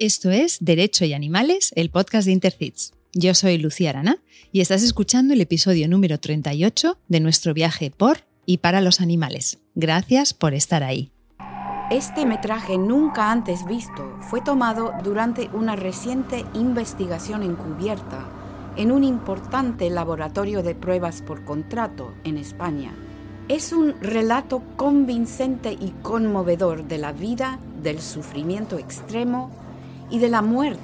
Esto es Derecho y Animales, el podcast de Intercits. Yo soy Lucía Arana y estás escuchando el episodio número 38 de nuestro viaje por y para los animales. Gracias por estar ahí. Este metraje nunca antes visto fue tomado durante una reciente investigación encubierta en un importante laboratorio de pruebas por contrato en España. Es un relato convincente y conmovedor de la vida, del sufrimiento extremo y de la muerte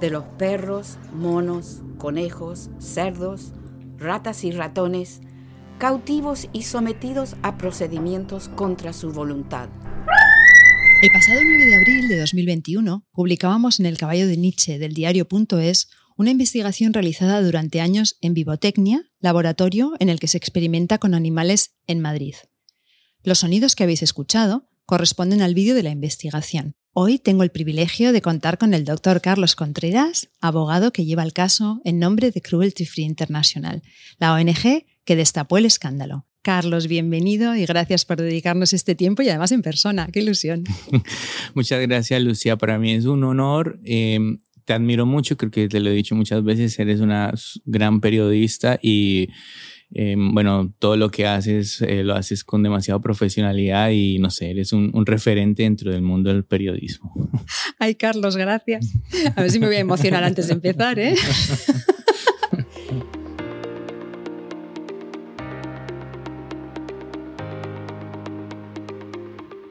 de los perros, monos, conejos, cerdos, ratas y ratones, cautivos y sometidos a procedimientos contra su voluntad. El pasado 9 de abril de 2021 publicábamos en El Caballo de Nietzsche del diario.es una investigación realizada durante años en Vivotecnia, laboratorio en el que se experimenta con animales en Madrid. Los sonidos que habéis escuchado corresponden al vídeo de la investigación. Hoy tengo el privilegio de contar con el doctor Carlos Contreras, abogado que lleva el caso en nombre de Cruelty Free International, la ONG que destapó el escándalo. Carlos, bienvenido y gracias por dedicarnos este tiempo y además en persona. Qué ilusión. Muchas gracias, Lucía. Para mí es un honor. Em, te admiro mucho, creo que te lo he dicho muchas veces, eres una gran periodista y Em, bueno, todo lo que haces eh, lo haces con demasiada profesionalidad y no sé, eres un, un, referente dentro del mundo del periodismo. Ay, Carlos, gracias. A ver si me voy a emocionar antes de empezar, ¿eh?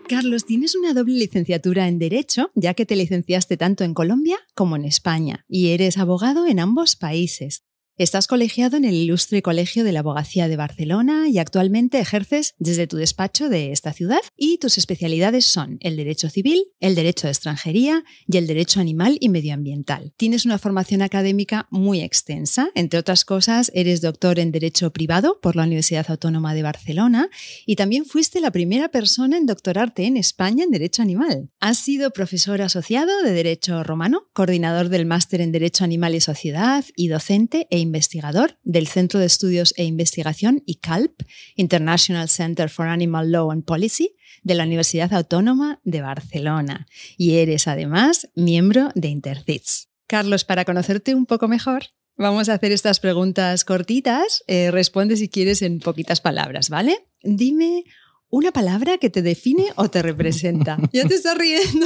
Carlos, tienes una doble licenciatura en Derecho, ya que te licenciaste tanto en Colombia como en España, y eres abogado en ambos países. Estás colegiado en el Ilustre Colegio de la Abogacía de Barcelona y actualmente ejerces desde tu despacho de esta ciudad y tus especialidades son el derecho civil, el derecho de extranjería y el derecho animal y medioambiental. Tienes una formación académica muy extensa, entre otras cosas eres doctor en derecho privado por la Universidad Autónoma de Barcelona y también fuiste la primera persona en doctorarte en España en derecho animal. Has sido profesor asociado de derecho romano, coordinador del máster en derecho animal y sociedad y docente e del Centro de Estudios e Investigación ICALP, International Center for Animal Law and Policy, de la Universidad Autónoma de Barcelona. Y eres además miembro de Intercits. Carlos, para conocerte un poco mejor, vamos a hacer estas preguntas cortitas. Eh, responde si quieres en poquitas palabras, ¿vale? Dime una palabra que te define o te representa. Ya te estás riendo.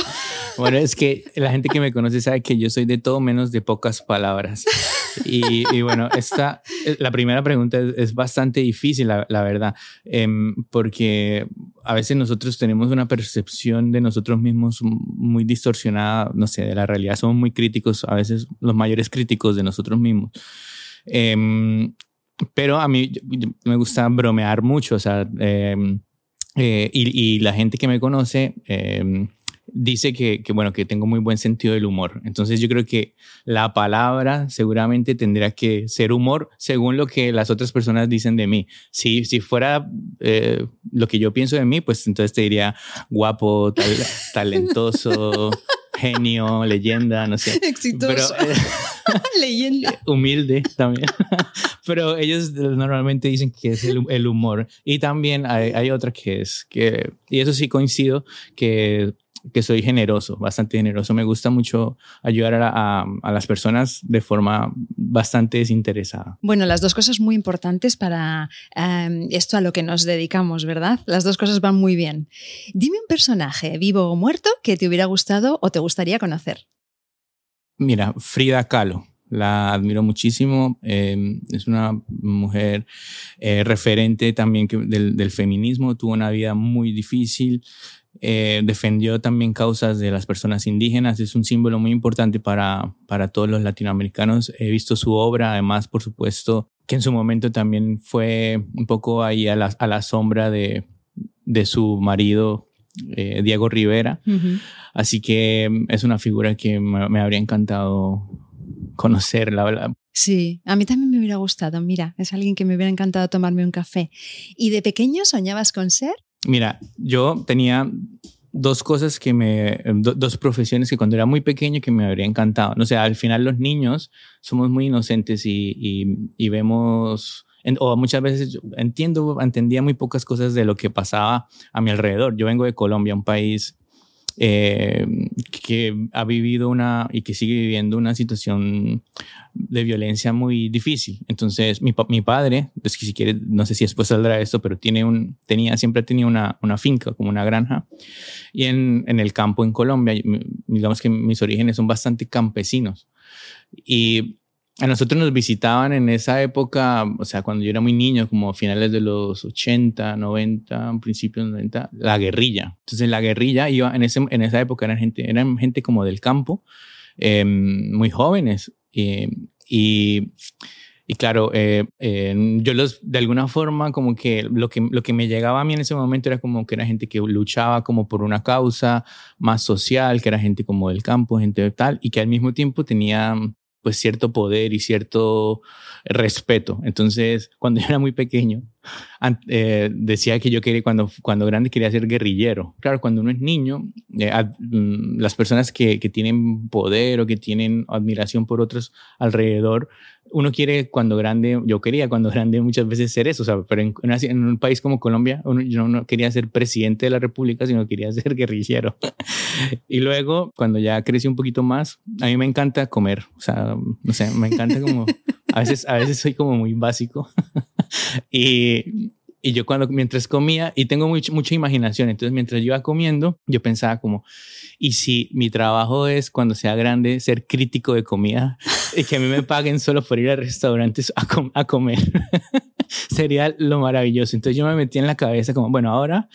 Bueno, es que la gente que me conoce sabe que yo soy de todo menos de pocas palabras. Y, bueno, esta, la primera pregunta es, bastante difícil, la, verdad, em, porque a veces nosotros tenemos una percepción de nosotros mismos muy distorsionada, no sé, de la realidad. Somos muy críticos, a veces los mayores críticos de nosotros mismos. Em, pero a mí me gusta bromear mucho, o sea, em, eh, y, la gente que me conoce eh, dice que, que, bueno, que tengo muy buen sentido del humor. Entonces yo creo que la palabra seguramente tendría que ser humor según lo que las otras personas dicen de mí. Si, si fuera eh, lo que yo pienso de mí, pues entonces te diría guapo, talentoso. genio, leyenda, no sé. Exitoso. leyenda. Humilde también. Pero ellos normalmente dicen que es el, humor. Y también hay, hay, otra que es que, y eso sí coincido, que que soy generoso, bastante generoso. Me gusta mucho ayudar a, las personas de forma bastante desinteresada. Bueno, las dos cosas muy importantes para em, esto a lo que nos dedicamos, ¿verdad? Las dos cosas van muy bien. Dime un personaje, vivo o muerto, que te hubiera gustado o te gustaría conocer. Mira, Frida Kahlo la admiro muchísimo. Em, es una mujer eh, referente también del, del, feminismo. Tuvo una vida muy difícil. Eh, defendió también causas de las personas indígenas, es un símbolo muy importante para, para todos los latinoamericanos. He visto su obra, además, por supuesto, que en su momento también fue un poco ahí a la, a la sombra de, de su marido, eh, Diego Rivera. Así que mm, es una figura que me, me habría encantado conocer, la verdad. Sí, a mí también me hubiera gustado. Mira, es alguien que me hubiera encantado tomarme un café. ¿Y de pequeño soñabas con ser? Mira, yo tenía dos cosas que me, dos profesiones que cuando era muy pequeño que me habría encantado. No sé, al final los niños somos muy inocentes y, y, vemos, o muchas veces entiendo, entendía muy pocas cosas de lo que pasaba a mi alrededor. Yo vengo de Colombia, un país eh, que ha vivido una y que sigue viviendo una situación de violencia muy difícil. Entonces, mi, mi padre, es que si quiere, no sé si después saldrá esto, pero tiene un, tenía, siempre tenía una, una finca, como una granja, y en, en el campo en Colombia, digamos que mis orígenes son bastante campesinos. Y a nosotros nos visitaban en esa época, o sea, cuando yo era muy niño, como a finales de los 80, 90, principios 90, la guerrilla. Entonces la guerrilla iba, en, ese, en esa época eran gente, eran gente como del campo, em, muy jóvenes. y, y claro, eh, yo los, de alguna forma, como que lo, que lo que me llegaba a mí en ese momento era como que era gente que luchaba como por una causa más social, que era gente como del campo, gente tal, y que al mismo tiempo tenía pues cierto poder y cierto respeto. Entonces, cuando yo era muy pequeño, eh, decía que yo quería, cuando, cuando grande quería ser guerrillero. Claro, cuando uno es niño, eh, mm, las personas que, que, tienen poder o que tienen admiración por otros alrededor, uno quiere cuando grande, yo quería cuando grande muchas veces ser eso, sea, pero en, en un país como Colombia, uno, yo no quería ser presidente de la República, sino quería ser guerrillero. y luego, cuando ya crecí un poquito más, a mí me encanta comer, o sea, no sé, me encanta como, a veces, a veces soy como muy básico. y, y yo cuando, mientras comía, y tengo mucha imaginación, entonces mientras yo iba comiendo, yo pensaba como, ¿y si mi trabajo es cuando sea grande ser crítico de comida y que a mí me paguen solo por ir a restaurantes a, a comer? Sería lo maravilloso. Entonces yo me metí en la cabeza como, bueno, ahora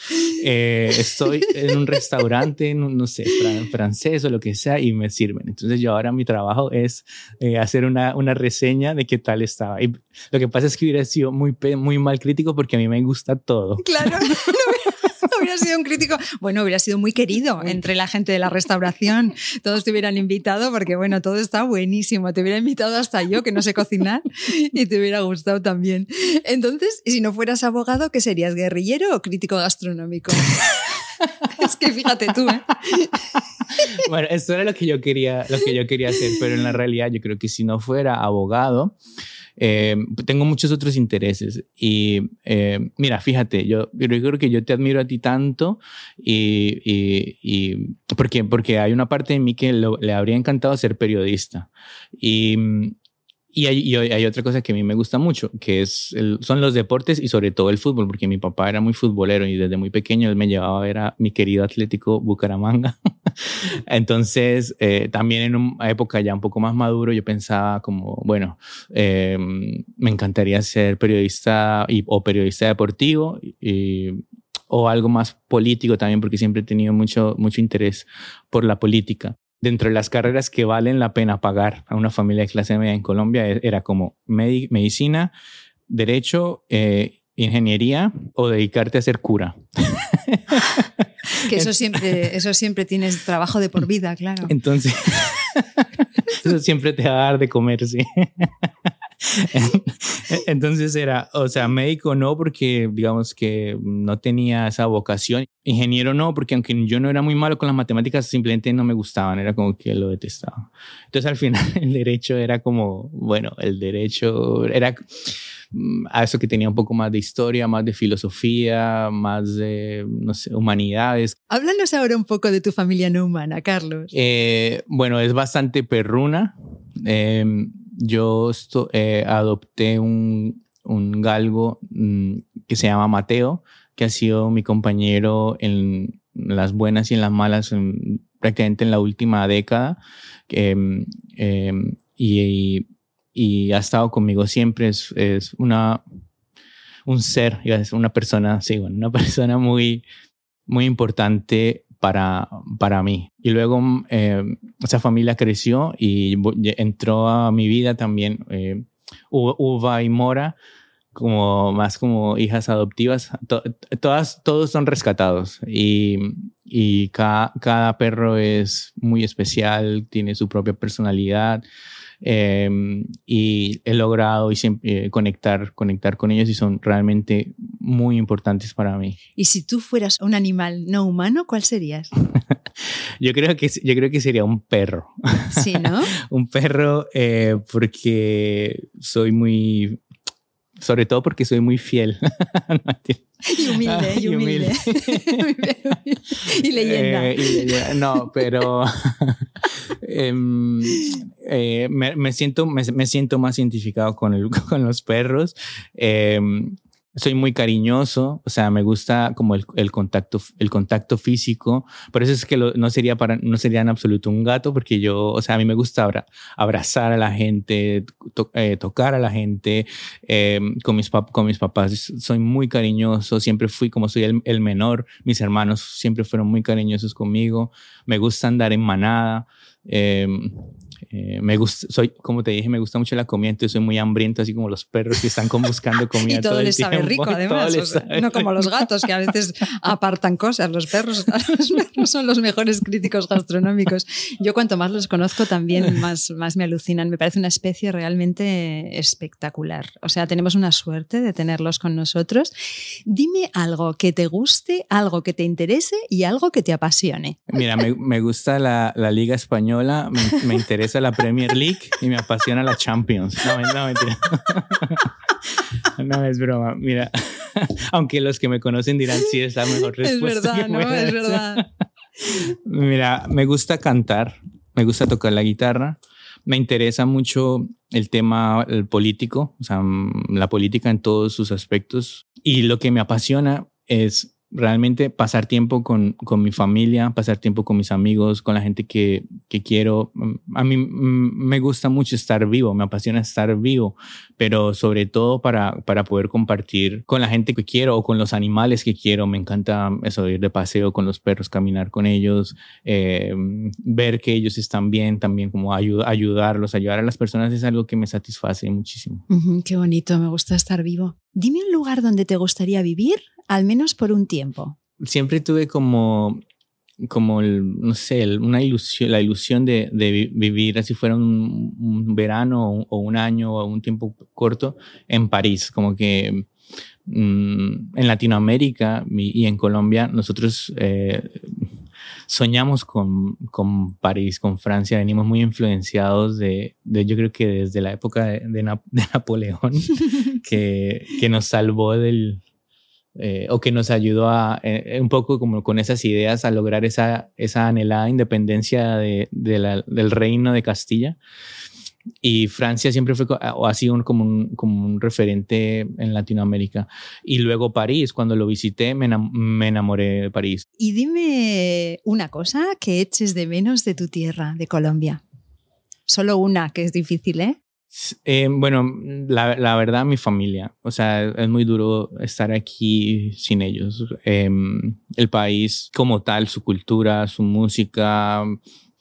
eh, estoy en un restaurante, no, no, sé, francés o lo que sea, y me sirven. Entonces yo ahora mi trabajo es eh, hacer una, una reseña de qué tal estaba. Y lo que pasa es que hubiera sido muy, muy mal crítico porque a mí me gusta todo. Claro. hubiera sido un crítico, bueno, hubiera sido muy querido entre la gente de la restauración. Todos te hubieran invitado porque, bueno, todo está buenísimo. Te hubiera invitado hasta yo, que no sé cocinar, y te hubiera gustado también. Entonces, si no fueras abogado, ¿qué serías? ¿Guerrillero o crítico gastronómico? es que fíjate tú, ¿eh? Bueno, esto era lo que yo quería, lo que yo quería hacer, pero en la realidad yo creo que si no fuera abogado, eh, tengo muchos otros intereses y eh, mira, fíjate, yo, yo, creo que yo te admiro a ti tanto y, y, y porque, porque hay una parte de mí que le habría encantado ser periodista y y hay, otra cosa que a mí me gusta mucho, que es son los deportes y sobre todo el fútbol, porque mi papá era muy futbolero y desde muy pequeño él me llevaba a ver a mi querido Atlético Bucaramanga. Entonces, eh, también en una época ya un poco más maduro, yo pensaba como, bueno, eh, me encantaría ser periodista y, o periodista deportivo y, o algo más político también, porque siempre he tenido mucho, mucho interés por la política dentro de las carreras que valen la pena pagar a una familia de clase media en Colombia e-, era como medicina, derecho, eh, ingeniería o dedicarte a ser cura. Que eso siempre, eso siempre tienes trabajo de por vida, claro. Entonces, eso siempre te va a dar de comer, sí. Entonces era, o sea, médico no porque digamos que no tenía esa vocación, ingeniero no porque aunque yo no era muy malo con las matemáticas, simplemente no me gustaban, era como que lo detestaba. Entonces al final el derecho era como, bueno, el derecho era mm, a eso que tenía un poco más de historia, más de filosofía, más de, no sé, humanidades. Háblanos ahora un poco de tu familia no humana, Carlos. Eh, bueno, es bastante perruna. Eh, yo eh, adopté un, un galgo mm, que se llama Mateo, que ha sido mi compañero en las buenas y en las malas prácticamente en la última década. Em, em, y, y, ha estado conmigo siempre. Es, es una, un ser, una persona, sí, bueno, una persona muy, muy importante para, para mí. Y luego eh, esa familia creció y entró a mi vida también eh, Uva y Mora como más como hijas adoptivas. todas, todos son rescatados y, y cada, cada perro es muy especial, tiene su propia personalidad. Em, y he logrado y siempre, eh, conectar, conectar con ellos y son realmente muy importantes para mí. Y si tú fueras un animal no humano, ¿cuál serías? yo, creo que, yo creo que sería un perro. Sí, ¿no? un perro eh, porque soy muy sobre todo porque soy muy fiel. y humilde, y humilde. y, leyenda. Eh, no, pero em, eh, me, siento, me, siento más identificado con, el, con los perros. Soy muy cariñoso, o sea, me gusta como el, el, contacto, el contacto físico. Por eso es que no sería para, no sería en absoluto un gato, porque yo, o sea, a mí me gusta abrazar a la gente, eh, tocar a la gente. Em, con, mis con mis papás soy muy cariñoso, siempre fui como soy el, el menor. Mis hermanos siempre fueron muy cariñosos conmigo. Me gusta andar en manada. Eh, eh, me gusta, soy, como te dije, me gusta mucho la comida, entonces soy muy hambriento, así como los perros que están buscando comida. y todo, les sabe rico, además. no como los gatos que a veces apartan cosas. Los perros, los perros son los mejores críticos gastronómicos. Yo cuanto más los conozco, también más, más me alucinan. Me parece una especie realmente espectacular. O sea, tenemos una suerte de tenerlos con nosotros. Dime algo que te guste, algo que te interese y algo que te apasione. Mira, me, me gusta la, la, Liga Española, me, me interesa la Premier League y me apasiona la Champions. No, no mentira. No es broma. Mira, aunque los que me conocen dirán sí es la mejor respuesta. Es verdad, no, es verdad. Mira, me gusta cantar, me gusta tocar la guitarra, me interesa mucho el tema el político, o sea, la política en todos sus aspectos y lo que me apasiona es realmente pasar tiempo con, con, mi familia, pasar tiempo con mis amigos, con la gente que, que, quiero. A mí me gusta mucho estar vivo, me apasiona estar vivo, pero sobre todo para, para poder compartir con la gente que quiero o con los animales que quiero. Me encanta eso, ir de paseo con los perros, caminar con ellos, eh, ver que ellos están bien, también como ayudarlos, ayudar a las personas es algo que me satisface muchísimo. qué bonito, me gusta estar vivo. Dime un lugar donde te gustaría vivir al menos por un tiempo. Siempre tuve como, como no sé, una ilusión, la ilusión de, vivir, así fuera un, verano o, un año o un tiempo corto, en París. Como que mm, en Latinoamérica y en Colombia nosotros eh, soñamos con, con, París, con Francia, venimos muy influenciados de, de yo creo que desde la época de, de Napoleón, que, que nos salvó del, eh, o que nos ayudó a eh, un poco como con esas ideas a lograr esa, esa anhelada independencia de, del reino de Castilla. Y Francia siempre fue o ha sido como, un, como un referente en Latinoamérica. Y luego París, cuando lo visité, me, me enamoré de París. Y dime una cosa que eches de menos de tu tierra, de Colombia. Solo una, que es difícil, ¿eh? Eh, bueno, la, la, verdad, mi familia. O sea, es muy duro estar aquí sin ellos. Em, el país como tal, su cultura, su música,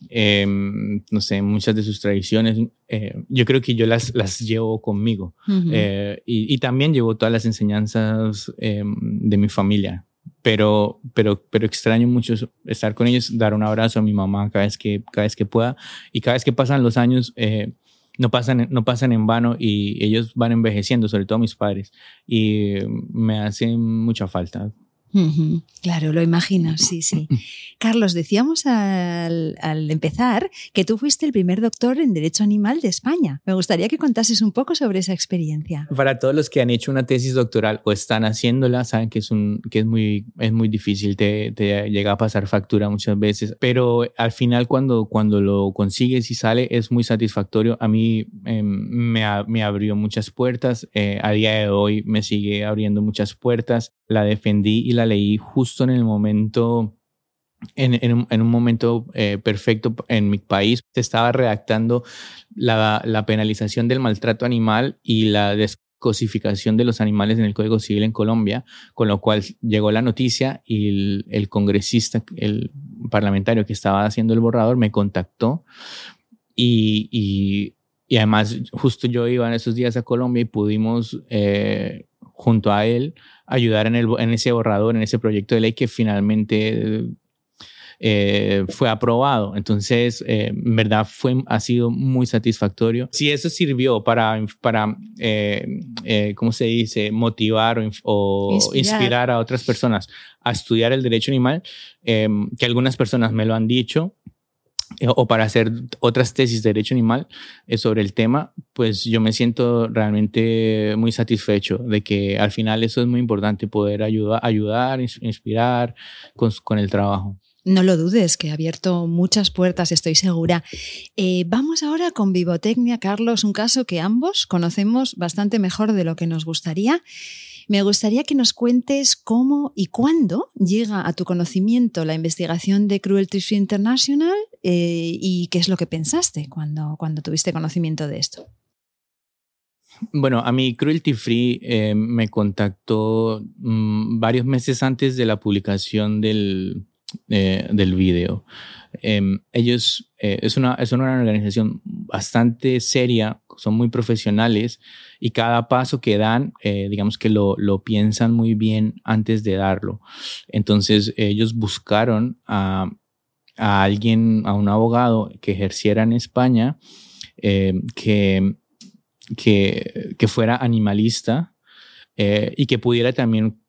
em, no sé, muchas de sus tradiciones, eh, yo creo que yo las, las llevo conmigo. Eh, y, y, también llevo todas las enseñanzas em, de mi familia. Pero, pero, pero extraño mucho estar con ellos, dar un abrazo a mi mamá cada vez que, cada vez que pueda. Y cada vez que pasan los años, no pasan, no pasan en vano y ellos van envejeciendo, sobre todo mis padres, y me hacen mucha falta. Claro, lo imagino, sí, sí. Carlos, decíamos al, empezar que tú fuiste el primer doctor en Derecho Animal de España. Me gustaría que contases un poco sobre esa experiencia. Para todos los que han hecho una tesis doctoral o están haciéndola, saben que es, un, que es, muy, es muy difícil, te, te llega a pasar factura muchas veces, pero al final cuando, cuando lo consigues y sale es muy satisfactorio. A mí em, me, me, abrió muchas puertas, eh, a día de hoy me sigue abriendo muchas puertas, la defendí y la leí justo en el momento en, un, momento eh, perfecto en mi país. Se estaba redactando la, penalización del maltrato animal y la descosificación de los animales en el Código Civil en Colombia, con lo cual llegó la noticia y el, congresista, el parlamentario que estaba haciendo el borrador me contactó y, además justo yo iba en esos días a Colombia y pudimos eh, junto a él ayudar en, el, en ese borrador, en ese proyecto de ley que finalmente eh, fue aprobado. Entonces, eh, en verdad, fue, ha sido muy satisfactorio. Si eso sirvió para, para eh, ¿cómo se dice?, motivar o, inspirar. a otras personas a estudiar el derecho animal, que algunas personas me lo han dicho, o para hacer otras tesis de derecho animal eh, sobre el tema, pues yo me siento realmente muy satisfecho de que al final eso es muy importante, poder ayudar, ayudar inspirar con, con el trabajo. No lo dudes, que ha abierto muchas puertas, estoy segura. Eh, vamos ahora con Vivotecnia, Carlos, un caso que ambos conocemos bastante mejor de lo que nos gustaría. Me gustaría que nos cuentes cómo y cuándo llega a tu conocimiento la investigación de Cruelty Free International eh, y qué es lo que pensaste cuando, cuando tuviste conocimiento de esto. Bueno, a mí Cruelty Free eh, me contactó mm, varios meses antes de la publicación del, eh, del video. Em, ellos es, una, es una organización bastante seria, son muy profesionales y cada paso que dan, eh, digamos que lo, lo, piensan muy bien antes de darlo. Entonces ellos buscaron a, a alguien, a un abogado que ejerciera en España, eh, que, que, que, fuera animalista eh, y que pudiera también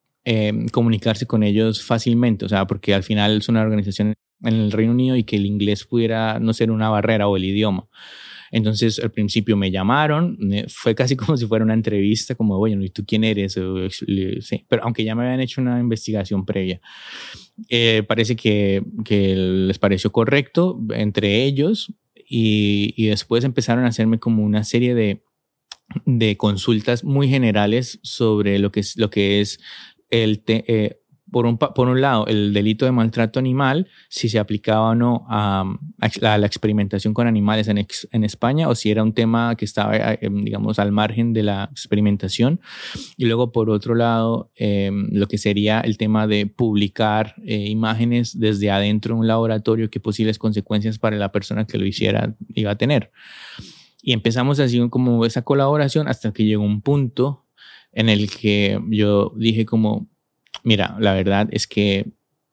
comunicarse con ellos fácilmente, o sea, porque al final es una organización en el Reino Unido y que el inglés pudiera no ser una barrera o el idioma. Entonces al principio me llamaron, fue casi como si fuera una entrevista, como, oye, ¿y tú quién eres? Sí, pero aunque ya me habían hecho una investigación previa. Eh, parece que, que, les pareció correcto entre ellos y, y, después empezaron a hacerme como una serie de, de consultas muy generales sobre lo que es, lo que es el, eh, por un, por un lado, el delito de maltrato animal, si se aplicaba o no a, la experimentación con animales en, en, España o si era un tema que estaba, eh, em, digamos, al margen de la experimentación. Y luego, por otro lado, em, lo que sería el tema de publicar eh, imágenes desde adentro de un laboratorio, qué posibles consecuencias para la persona que lo hiciera iba a tener. Y empezamos así como esa colaboración hasta que llegó un punto en el que yo dije como, Mira, la verdad es que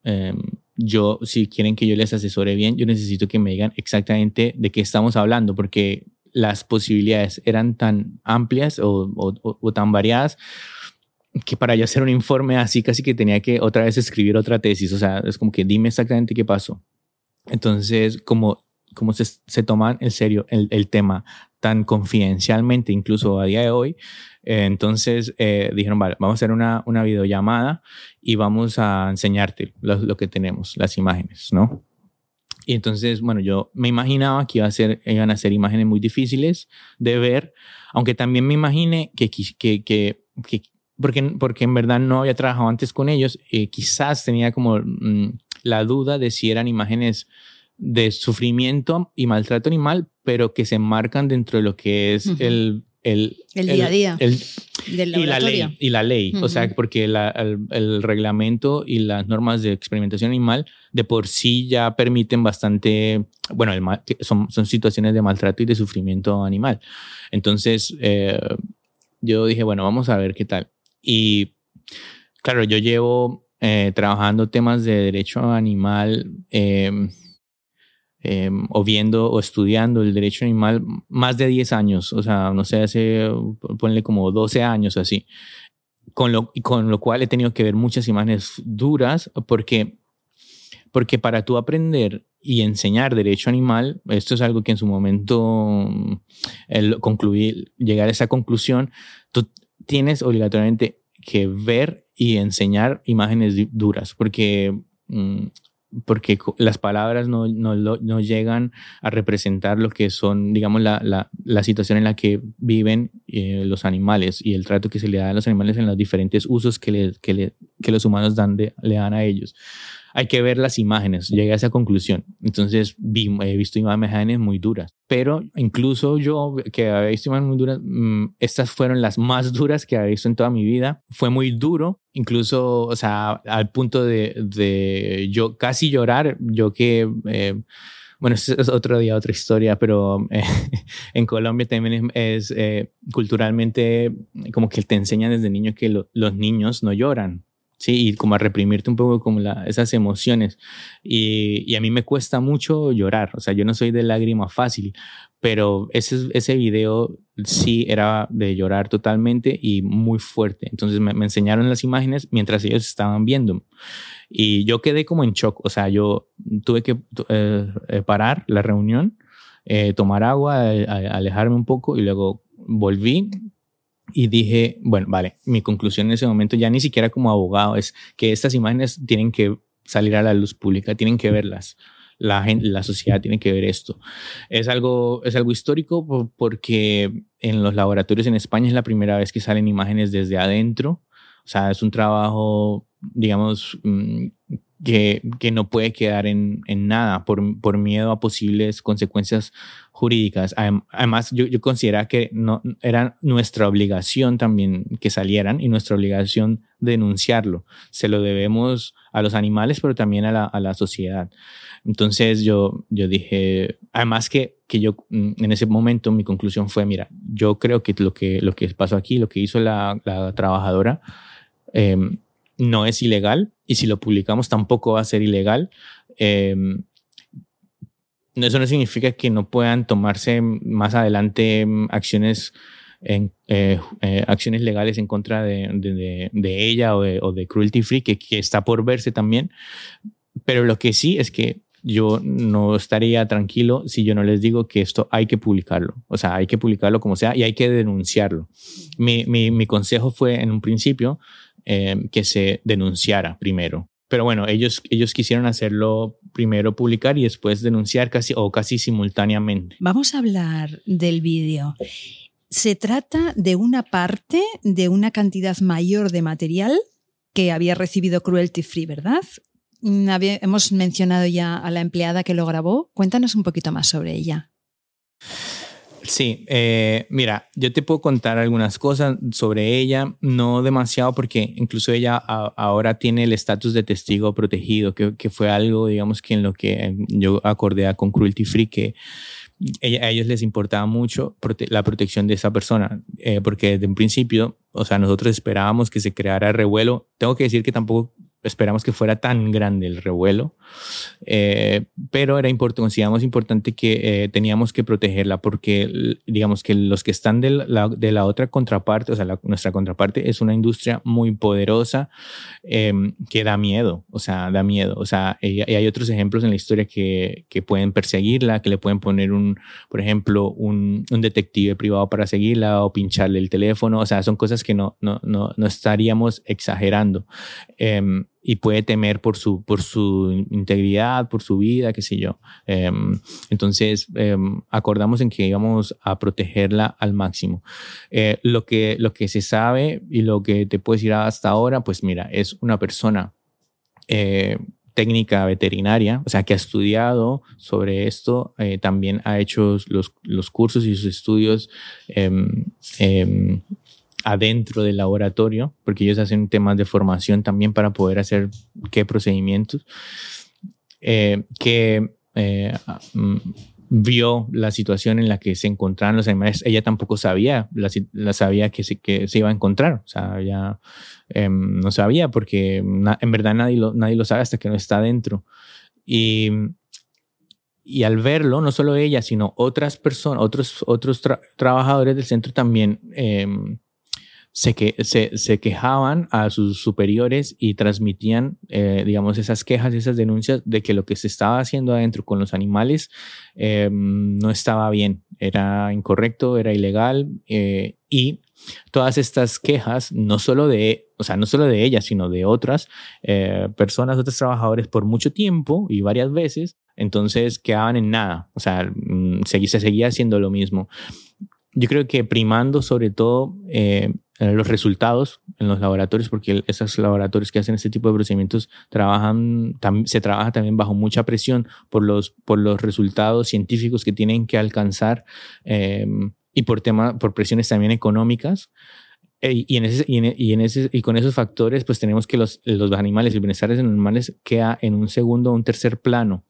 em, yo, si quieren que yo les asesore bien, yo necesito que me digan exactamente de qué estamos hablando, porque las posibilidades eran tan amplias o, tan variadas que para yo hacer un informe así casi que tenía que otra vez escribir otra tesis. O sea, es como que dime exactamente qué pasó. Entonces, como, como se, se toman en serio el, tema tan confidencialmente, incluso a día de hoy, entonces eh, dijeron, vale, vamos a hacer una, una videollamada y vamos a enseñarte lo, que tenemos, las imágenes, ¿no? Y entonces, bueno, yo me imaginaba que iba a ser, iban a ser imágenes muy difíciles de ver, aunque también me imaginé que, que, que, que porque, porque en verdad no había trabajado antes con ellos, eh, quizás tenía como mm, la duda de si eran imágenes de sufrimiento y maltrato animal, pero que se enmarcan dentro de lo que es el el, día a día y, la ley, y la ley. O sea, porque el, reglamento y las normas de experimentación animal de por sí ya permiten bastante, bueno, son, son situaciones de maltrato y de sufrimiento animal. Entonces, eh, yo dije, bueno, vamos a ver qué tal. Y claro, yo llevo eh, trabajando temas de derecho animal. Eh, Em, o viendo o estudiando el derecho animal más de 10 años, o sea, no sé, hace, ponle como 12 años así, con lo, con lo cual he tenido que ver muchas imágenes duras porque, porque para tú aprender y enseñar derecho animal, esto es algo que en su momento el concluir, llegar a esa conclusión, tú tienes obligatoriamente que ver y enseñar imágenes duras, porque mm, porque las palabras no, no, no, llegan a representar lo que son, digamos, la, la, la situación en la que viven eh, los animales y el trato que se le da a los animales en los diferentes usos que, le, que, le, que los humanos dan de, le dan a ellos hay que ver las imágenes. Llegué a esa conclusión. Entonces vi, he visto imágenes muy duras. Pero incluso yo, que había visto imágenes muy duras, mm, estas fueron las más duras que había visto en toda mi vida. Fue muy duro, incluso, o sea, al punto de, de yo casi llorar. Yo que... Eh, bueno, es otro día, otra historia, pero eh, en Colombia también es, eh, culturalmente como que te enseñan desde niño que los niños no lloran Sí, y como a reprimirte un poco como la, esas emociones. Y, y, a mí me cuesta mucho llorar, o sea, yo no soy de lágrima fácil, pero ese, ese video sí era de llorar totalmente y muy fuerte. Entonces me, enseñaron las imágenes mientras ellos estaban viendo. Y yo quedé como en shock, o sea, yo tuve que eh, eh, parar la reunión, eh, tomar agua, alejarme un poco y luego volví y dije, bueno, vale, mi conclusión en ese momento ya ni siquiera como abogado es que estas imágenes tienen que salir a la luz pública, tienen que verlas. La, gente, la sociedad tiene que ver esto. Es algo, es algo histórico porque en los laboratorios en España es la primera vez que salen imágenes desde adentro. O sea, es un trabajo, digamos, mm, que, que no puede quedar en, en nada por, por, miedo a posibles consecuencias jurídicas. Además, yo, yo consideraba que no, era nuestra obligación también que salieran y nuestra obligación denunciarlo. Se lo debemos a los animales, pero también a la, a la sociedad. Entonces yo, yo dije, además que, que yo mm, en ese momento mi conclusión fue, mira, yo creo que lo que, lo que pasó aquí, lo que hizo la, la trabajadora, eh, no es ilegal y si lo publicamos tampoco va a ser ilegal. Eh, eso no significa que no puedan tomarse más adelante mm, acciones, en, eh, eh, acciones legales en contra de, de, de ella o de, o de, Cruelty Free, que, que está por verse también. Pero lo que sí es que yo no estaría tranquilo si yo no les digo que esto hay que publicarlo. O sea, hay que publicarlo como sea y hay que denunciarlo. Mi, mi, mi consejo fue en un principio eh, que se denunciara primero. Pero bueno, ellos, ellos quisieron hacerlo primero publicar y después denunciar casi o casi simultáneamente. Vamos a hablar del vídeo. Se trata de una parte de una cantidad mayor de material que había recibido Cruelty Free, ¿verdad? hemos mencionado ya a la empleada que lo grabó. Cuéntanos un poquito más sobre ella. Sí, eh, mira, yo te puedo contar algunas cosas sobre ella, no demasiado porque incluso ella ahora tiene el estatus de testigo protegido, que, fue algo, digamos, que en lo que yo acordé con Cruelty Free, que a ellos les importaba mucho la protección de esa persona, eh, porque desde un principio, o sea, nosotros esperábamos que se creara revuelo. Tengo que decir que tampoco esperamos que fuera tan grande el revuelo, eh, pero era importante, consideramos importante que eh, teníamos que protegerla porque digamos que los que están de la, de la otra contraparte, o sea, nuestra contraparte es una industria muy poderosa em, que da miedo, o sea, da miedo, o sea, y, hay otros ejemplos en la historia que, que, pueden perseguirla, que le pueden poner un, por ejemplo, un, un, detective privado para seguirla o pincharle el teléfono, o sea, son cosas que no, no, no, no estaríamos exagerando. Eh, y puede temer por su, por su integridad, por su vida, qué sé yo. Eh, entonces, eh, acordamos en que íbamos a protegerla al máximo. Eh, lo, que, lo que se sabe y lo que te puedo decir hasta ahora, pues mira, es una persona eh, técnica veterinaria, o sea, que ha estudiado sobre esto, eh, también ha hecho los, los, cursos y sus estudios eh, adentro del laboratorio, porque ellos hacen temas de formación también para poder hacer qué procedimientos, eh, que eh, mm, vio la situación en la que se encontraban los animales. Ella tampoco sabía, la, sabía que se, que se iba a encontrar, o sea, ella em, no sabía porque en verdad nadie lo, nadie lo sabe hasta que no está adentro. Y, y al verlo, no solo ella, sino otras personas, otros, otros trabajadores del centro también eh, se, que, se, quejaban a sus superiores y transmitían, eh, digamos, esas quejas, esas denuncias de que lo que se estaba haciendo adentro con los animales eh, no estaba bien, era incorrecto, era ilegal eh, y todas estas quejas, no solo de, o sea, no solo de ella, sino de otras personas, otros trabajadores por mucho tiempo y varias veces, entonces quedaban en nada, o sea, mm, se, se seguía haciendo lo mismo. Yo creo que primando sobre todo los resultados en los laboratorios, porque esos laboratorios que hacen este tipo de procedimientos trabajan, se trabaja también bajo mucha presión por los, por los resultados científicos que tienen que alcanzar em, y por, tema, por presiones también económicas. E, y, en ese, y, en, ese, y con esos factores, pues tenemos que los, los animales, el bienestar de los animales queda en un segundo o un tercer plano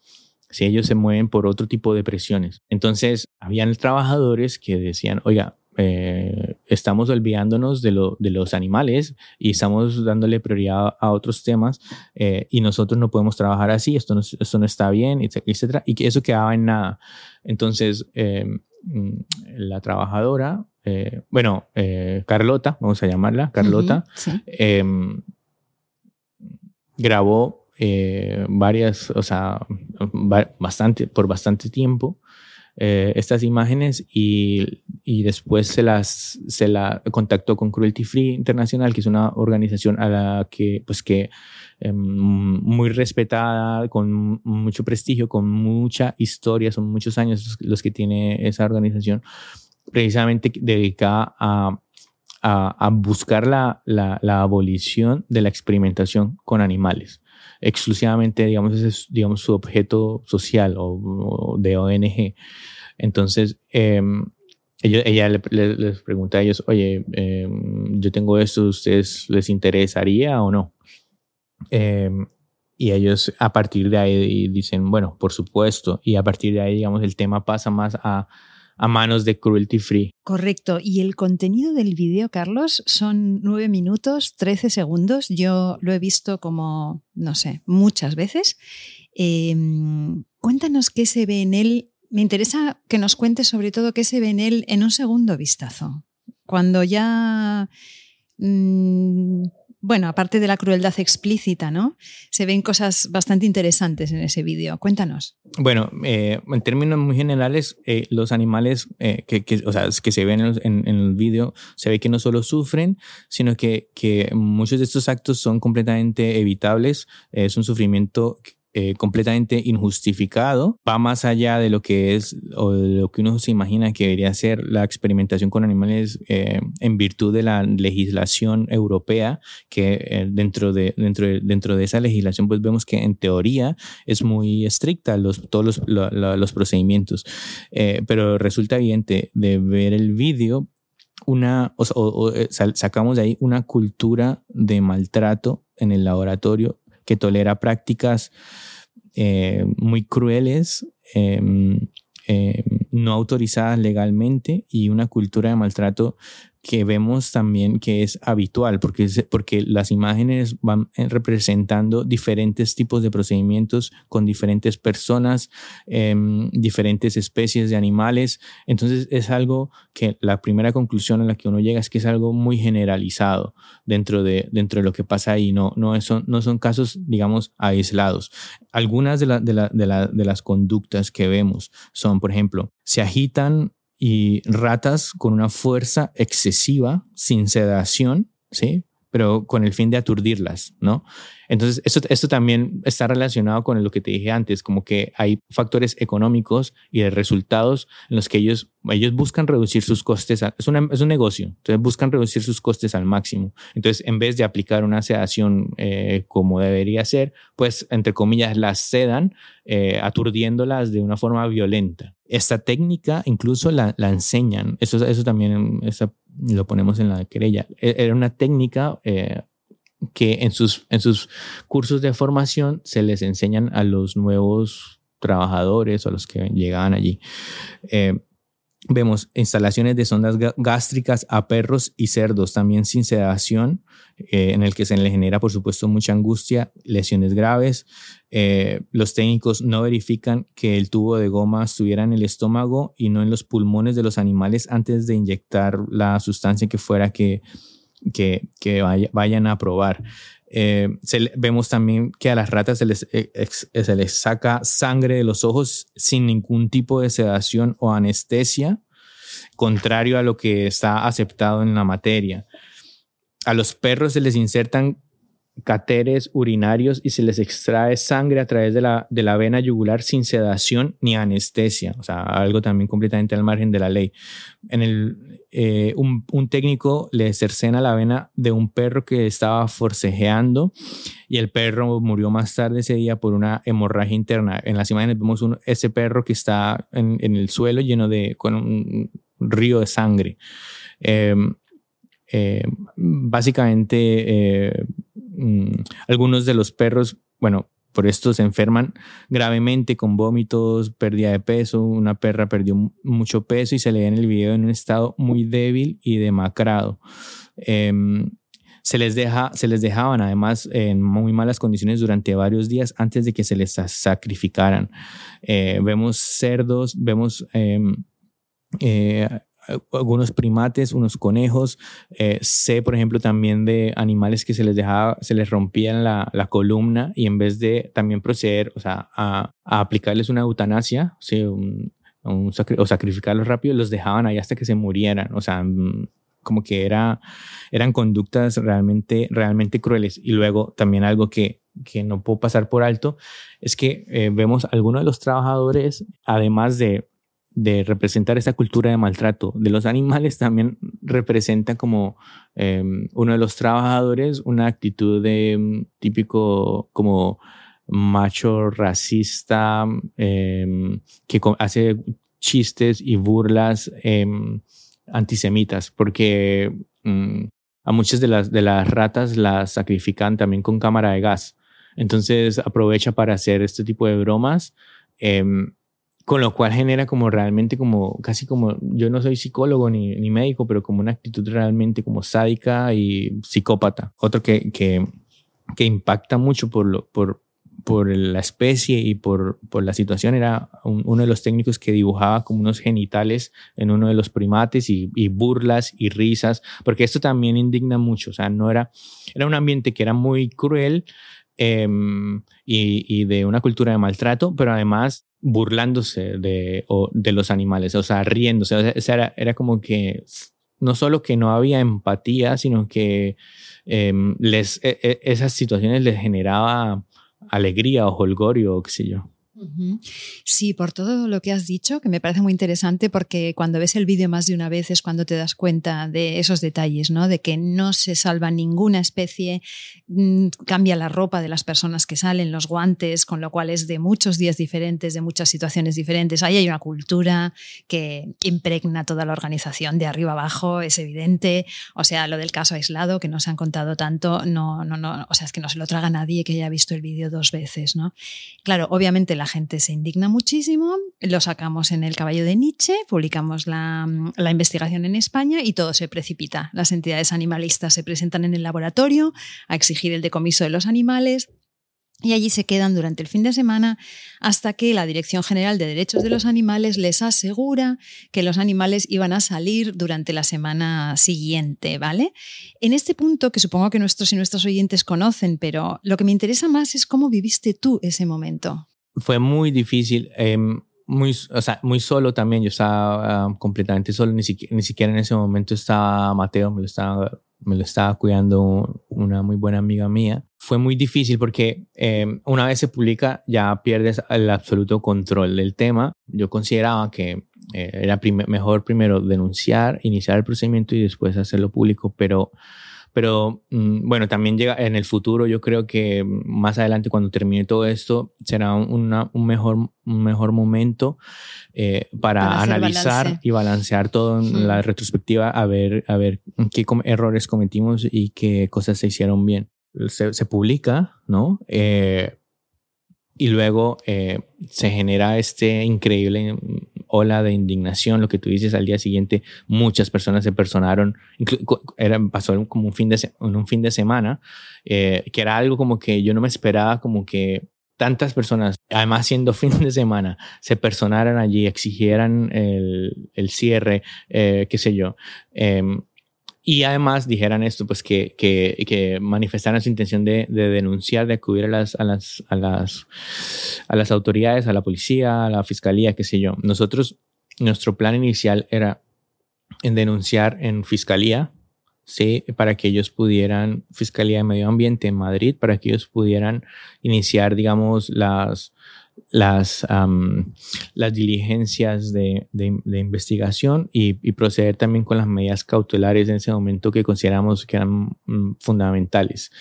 si ellos se mueven por otro tipo de presiones. Entonces, habían trabajadores que decían, oiga, eh, estamos olvidándonos de, lo, de, los animales y estamos dándole prioridad a otros temas eh, y nosotros no podemos trabajar así, esto no, esto no está bien, etcétera, y que eso quedaba en nada. Entonces, mm, la trabajadora, bueno, Carlota, vamos a llamarla, Carlota, grabó varias, o sea, bastante, por bastante tiempo eh, estas imágenes y, y, después se las se la contactó con Cruelty Free Internacional, que es una organización a la que, pues que em, muy respetada, con mucho prestigio, con mucha historia, son muchos años los, que tiene esa organización, precisamente dedicada a, a, a buscar la, la, la abolición de la experimentación con animales exclusivamente, digamos, ese es, digamos, su objeto social o, de ONG. Entonces, em, ella les pregunta a ellos, oye, em, yo tengo esto, ¿ustedes les interesaría o no? Em, y ellos a partir de ahí dicen, bueno, por supuesto, y a partir de ahí, digamos, el tema pasa más a a manos de Cruelty Free. Correcto. Y el contenido del vídeo, Carlos, son nueve minutos, 13 segundos. Yo lo he visto como, no sé, muchas veces. Em, cuéntanos qué se ve en él. Me interesa que nos cuentes sobre todo qué se ve en él en un segundo vistazo. Cuando ya mm, bueno, aparte de la crueldad explícita, ¿no? Se ven cosas bastante interesantes en ese vídeo. Cuéntanos. Bueno, eh, en términos muy generales, eh, los animales eh, que, o sea, que se ven en, el vídeo, se ve que no solo sufren, sino que, que muchos de estos actos son completamente evitables. Es un sufrimiento eh, completamente injustificado, va más allá de lo que es o de lo que uno se imagina que debería ser la experimentación con animales eh, en virtud de la legislación europea, que eh, dentro, de, dentro, de, dentro de esa legislación pues vemos que en teoría es muy estricta los, todos los, los procedimientos, pero resulta evidente de ver el vídeo una, o, sacamos de ahí una cultura de maltrato en el laboratorio que tolera prácticas eh, muy crueles, em, em, no autorizadas legalmente y una cultura de maltrato que vemos también que es habitual, porque, porque las imágenes van eh, representando diferentes tipos de procedimientos con diferentes personas, em, diferentes especies de animales. Entonces es algo que la primera conclusión a la que uno llega es que es algo muy generalizado dentro de, dentro de lo que pasa ahí. No, no, son, no son casos, digamos, aislados. Algunas de, de, de las conductas que vemos son, por ejemplo, se agitan y ratas con una fuerza excesiva, sin sedación, ¿sí? Pero con el fin de aturdirlas, ¿no? Entonces, esto, esto también está relacionado con lo que te dije antes, como que hay factores económicos y de resultados en los que ellos, ellos buscan reducir sus costes. es, es, un negocio, entonces buscan reducir sus costes al máximo. Entonces, en vez de aplicar una sedación eh, como debería ser, pues, entre comillas, las sedan, eh, aturdiéndolas de una forma violenta. Esta técnica incluso la, la enseñan, eso, eso también lo ponemos en la querella. E, era una técnica eh, que en sus, en sus cursos de formación se les enseñan a los nuevos trabajadores o a los que llegaban allí. Eh, vemos instalaciones de sondas gástricas a perros y cerdos, también sin sedación, eh, en el que se les genera, por supuesto, mucha angustia, lesiones graves. Eh, los técnicos no verifican que el tubo de goma estuviera en el estómago y no en los pulmones de los animales antes de inyectar la sustancia que fuera que, que vayan a probar. Eh, vemos también que a las ratas se les, eh, se les saca sangre de los ojos sin ningún tipo de sedación o anestesia, contrario a lo que está aceptado en la materia. A los perros se les insertan catéteres urinarios y se les extrae sangre a través de la, de la vena yugular sin sedación ni anestesia, o sea, algo también completamente al margen de la ley. En el, eh, un, un, técnico le cercena la vena de un perro que estaba forcejeando y el perro murió más tarde ese día por una hemorragia interna. En las imágenes vemos un, ese perro que está en, en el suelo lleno de, con un río de sangre. Eh, eh, básicamente, mm, algunos de los perros, bueno, por esto se enferman gravemente con vómitos, pérdida de peso. Una perra perdió mucho peso y se le ve en el video en un estado muy débil y demacrado. Em, se les, deja, se les dejaban además en muy malas condiciones durante varios días antes de que se les sacrificaran. Eh, vemos cerdos, vemos em, eh, algunos primates, unos conejos. Eh, sé, por ejemplo, también de animales que se les dejaba, se les rompían la, la columna y en vez de también proceder, o sea, a, aplicarles una eutanasia, o sacrificarlos rápido, los dejaban ahí hasta que se murieran. O sea, mm, como que era, eran conductas realmente, realmente crueles. Y luego también algo que, que no puedo pasar por alto es que eh, vemos algunos de los trabajadores, además de de representar esa cultura de maltrato. De los animales también representa como em, uno de los trabajadores una actitud de em, típico como macho racista em, que hace chistes y burlas antisemitas porque mm, a muchas de las, de las ratas las sacrifican también con cámara de gas. Entonces aprovecha para hacer este tipo de bromas con lo cual genera como realmente como casi como yo no soy psicólogo ni, ni médico pero como una actitud realmente como sádica y psicópata. Otro que, que, que impacta mucho por lo por por la especie y por, por la situación era uno de los técnicos que dibujaba como unos genitales en uno de los primates y, y, burlas y risas, porque esto también indigna mucho, o sea, no era, era un ambiente que era muy cruel em, y, y, de una cultura de maltrato, pero además burlándose de, de los animales, o sea, riéndose. Era, era, como que no solo que no había empatía, sino que em, les, e, e, esas situaciones les generaba alegría o holgorio, o qué sé yo. Sí, por todo lo que has dicho, que me parece muy interesante porque cuando ves el vídeo más de una vez es cuando te das cuenta de esos detalles, ¿no? De que no se salva ninguna especie, mm, cambia la ropa de las personas que salen, los guantes, con lo cual es de muchos días diferentes, de muchas situaciones diferentes. Ahí hay una cultura que impregna toda la organización de arriba abajo, es evidente. O sea, lo del caso aislado que no se han contado tanto, no, no, no, o sea, es que no se lo traga nadie que haya visto el vídeo dos veces, ¿no? Claro, obviamente la gente se indigna muchísimo, lo sacamos en el caballo de Nietzsche, publicamos la, la, investigación en España y todo se precipita. Las entidades animalistas se presentan en el laboratorio a exigir el decomiso de los animales. Y allí se quedan durante el fin de semana hasta que la Dirección General de Derechos de los Animales les asegura que los animales iban a salir durante la semana siguiente, ¿vale? En este punto, que supongo que nuestros y nuestros oyentes conocen, pero lo que me interesa más es cómo viviste tú ese momento fue muy difícil, em, muy, o sea, muy solo también. Yo estaba ah, completamente solo, ni siquiera, ni siquiera en ese momento estaba Mateo, me lo estaba, me lo estaba cuidando una muy buena amiga mía. Fue muy difícil porque em, una vez se publica ya pierdes el absoluto control del tema. Yo consideraba que eh, era mejor primero denunciar, iniciar el procedimiento y después hacerlo público, pero pero mm, bueno, también llega en el futuro, yo creo que más adelante cuando termine todo esto será un mejor, un mejor momento eh, para, analizar y balancear todo en la retrospectiva, a ver, a ver qué errores cometimos y qué cosas se hicieron bien. Se, se publica, ¿no? Eh, y luego eh, se genera este increíble ola de indignación, lo que tú dices, al día siguiente muchas personas se personaron, era, pasó como un fin de, un fin de semana, eh, que era algo como que yo no me esperaba, como que tantas personas, además siendo fin de semana, se personaran allí, exigieran el, el cierre, eh, qué sé yo. Em, y además dijeran esto, pues que, que, que manifestaran su intención de, de, denunciar, de acudir a las, a, las, a, las, a las autoridades, a la policía, a la fiscalía, qué sé yo. Nosotros, nuestro plan inicial era en denunciar en fiscalía, ¿sí? para que ellos pudieran, Fiscalía de Medio Ambiente en Madrid, para que ellos pudieran iniciar, digamos, las, las, las diligencias de, de, investigación y, proceder también con las medidas cautelares en ese momento que consideramos que eran mm, fundamentales.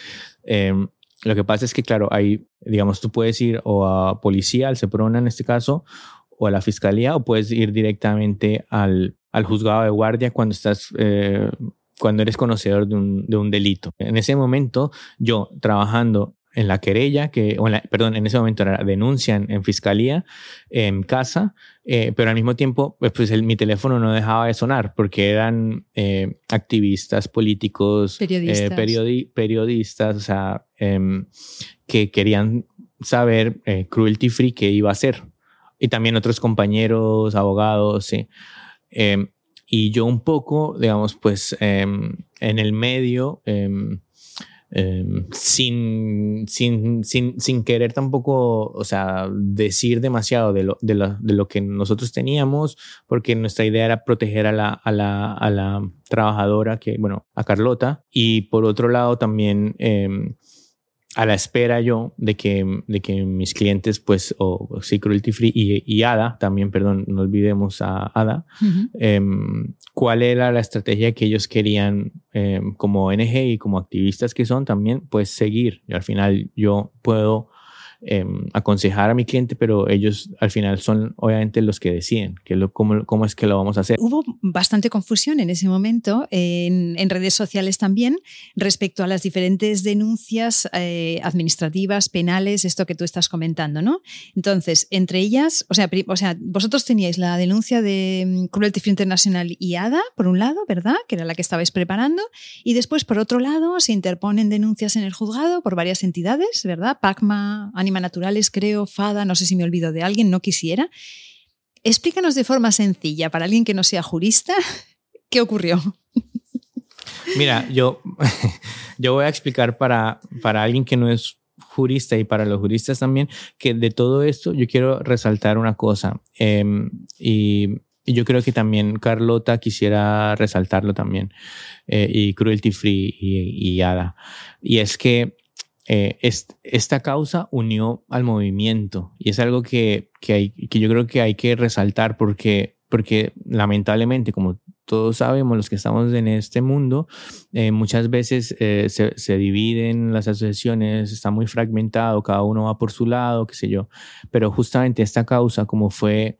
Em, lo que pasa es que, claro, hay, digamos, tú puedes ir o a policía, al CEPRONA en este caso, o a la fiscalía, o puedes ir directamente al, al juzgado de guardia cuando estás... Eh, cuando eres conocedor de un, de un delito. En ese momento, yo trabajando en la querella, que, o perdón, en ese momento era denuncia en, fiscalía, en casa, eh, pero al mismo tiempo, pues, pues mi teléfono no dejaba de sonar porque eran eh, activistas políticos, periodistas, periodistas o sea, em, que querían saber cruelty free qué iba a hacer. Y también otros compañeros, abogados, sí. Em, y yo un poco, digamos, pues em, en el medio, em, em, sin, sin, sin, sin, querer tampoco, o sea, decir demasiado de lo, de, de, lo que nosotros teníamos, porque nuestra idea era proteger a la, a la, a la trabajadora, que, bueno, a Carlota, y por otro lado también a la espera yo de que, de que mis clientes, pues, o, o Cruelty Free y, ADA, también, perdón, no olvidemos a ADA, em, cuál era la estrategia que ellos querían em, como ONG y como activistas que son también, pues, seguir. Y al final yo puedo Em, aconsejar a mi cliente, pero ellos al final son obviamente los que deciden que lo, cómo, cómo, es que lo vamos a hacer. Hubo bastante confusión en ese momento en, en redes sociales también respecto a las diferentes denuncias eh, administrativas, penales, esto que tú estás comentando, ¿no? Entonces, entre ellas, o sea, o sea, vosotros teníais la denuncia de mm, Cruelty Free International y ADA, por un lado, ¿verdad? Que era la que estabais preparando, y después, por otro lado, se interponen denuncias en el juzgado por varias entidades, ¿verdad? PACMA, Anima Naturales, creo, Fada, no sé si me olvido de alguien, no quisiera. Explícanos de forma sencilla, para alguien que no sea jurista, ¿qué ocurrió? Mira, yo, yo voy a explicar para, para alguien que no es jurista y para los juristas también, que de todo esto yo quiero resaltar una cosa. Em, y, yo creo que también Carlota quisiera resaltarlo también, eh, y Cruelty Free y, y Ada. Y es que eh, esta causa unió al movimiento y es algo que, que, hay, que yo creo que hay que resaltar porque, porque lamentablemente, como todos sabemos, los que estamos en este mundo, eh, muchas veces eh, se, se, dividen las asociaciones, está muy fragmentado, cada uno va por su lado, qué sé yo. Pero justamente esta causa, como fue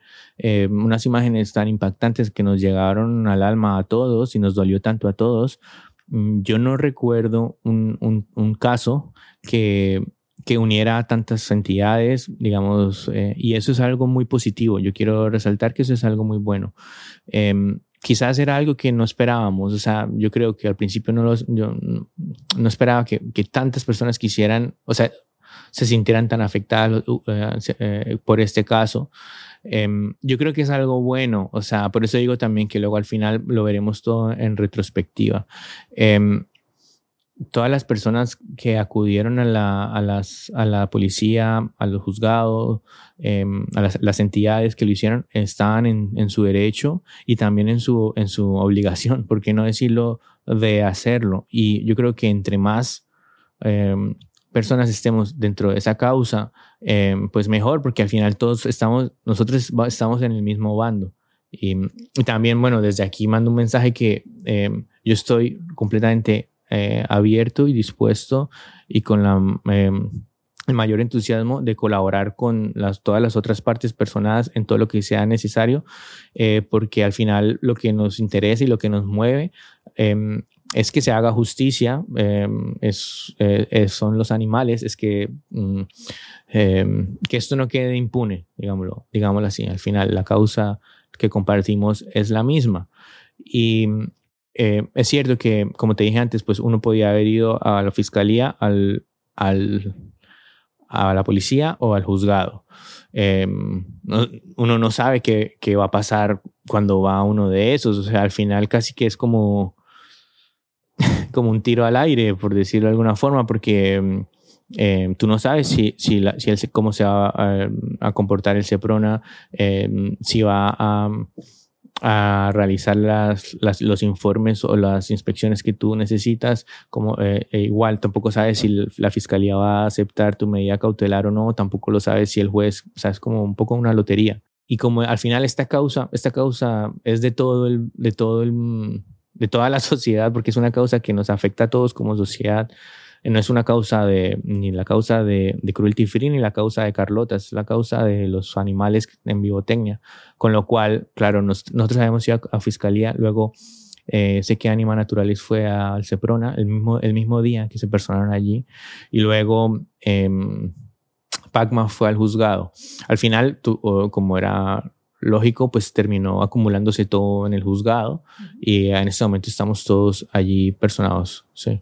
unas imágenes tan impactantes que nos llegaron al alma a todos y nos dolió tanto a todos, mm, yo no recuerdo un, un caso que, que uniera a tantas entidades, digamos, eh, y eso es algo muy positivo. Yo quiero resaltar que eso es algo muy bueno. Em, quizás era algo que no esperábamos, o sea, yo creo que al principio no, los, yo no esperaba que, que tantas personas quisieran, o sea, se sintieran tan afectadas eh, eh, por este caso. Em, yo creo que es algo bueno, o sea, por eso digo también que luego al final lo veremos todo en retrospectiva. Em, todas las personas que acudieron a la, a las, a la policía, a los juzgados, em, a las, entidades que lo hicieron, estaban en, en, su derecho y también en su, en su obligación, por qué no decirlo, de hacerlo. Y yo creo que entre más em, personas estemos dentro de esa causa, em, pues mejor, porque al final todos estamos, nosotros estamos en el mismo bando. Y también, bueno, desde aquí mando un mensaje que yo estoy completamente eh, abierto y dispuesto y con em, el mayor entusiasmo de colaborar con todas las otras partes personadas en todo lo que sea necesario, eh, porque al final lo que nos interesa y lo que nos mueve em, es que se haga justicia, em, eh, son los animales, es que, mm, que esto no quede impune, digámoslo, digámoslo así. Al final la causa que compartimos es la misma. Y eh, es cierto que, como te dije antes, pues uno podía haber ido a la fiscalía, al, al a la policía o al juzgado. Em, uno no sabe qué, qué, va a pasar cuando va uno de esos. O sea, al final casi que es como, como un tiro al aire, por decirlo de alguna forma, porque em, em, tú no sabes si, si, la, cómo se va a, comportar el CEPRONA, si va a a realizar las, los informes o las inspecciones que tú necesitas, como eh, e igual tampoco sabes si la fiscalía va a aceptar tu medida cautelar o no, tampoco lo sabes si el juez, o sea, es como un poco una lotería. Y como al final esta causa, esta causa es de todo el, de todo el, de toda la sociedad, porque es una causa que nos afecta a todos como sociedad, no es una causa de, ni la causa de, de cruelty free ni la causa de Carlota, es la causa de los animales en vivotecnia. Con lo cual, claro, nosotros habíamos ido a, fiscalía, luego Eh, sé que Anima Naturalis fue al Ceprona el mismo, el mismo día que se personaron allí. Y luego em, Pacma fue al juzgado. Al final, como era lógico, pues terminó acumulándose todo en el juzgado y en este momento estamos todos allí personados. Sí.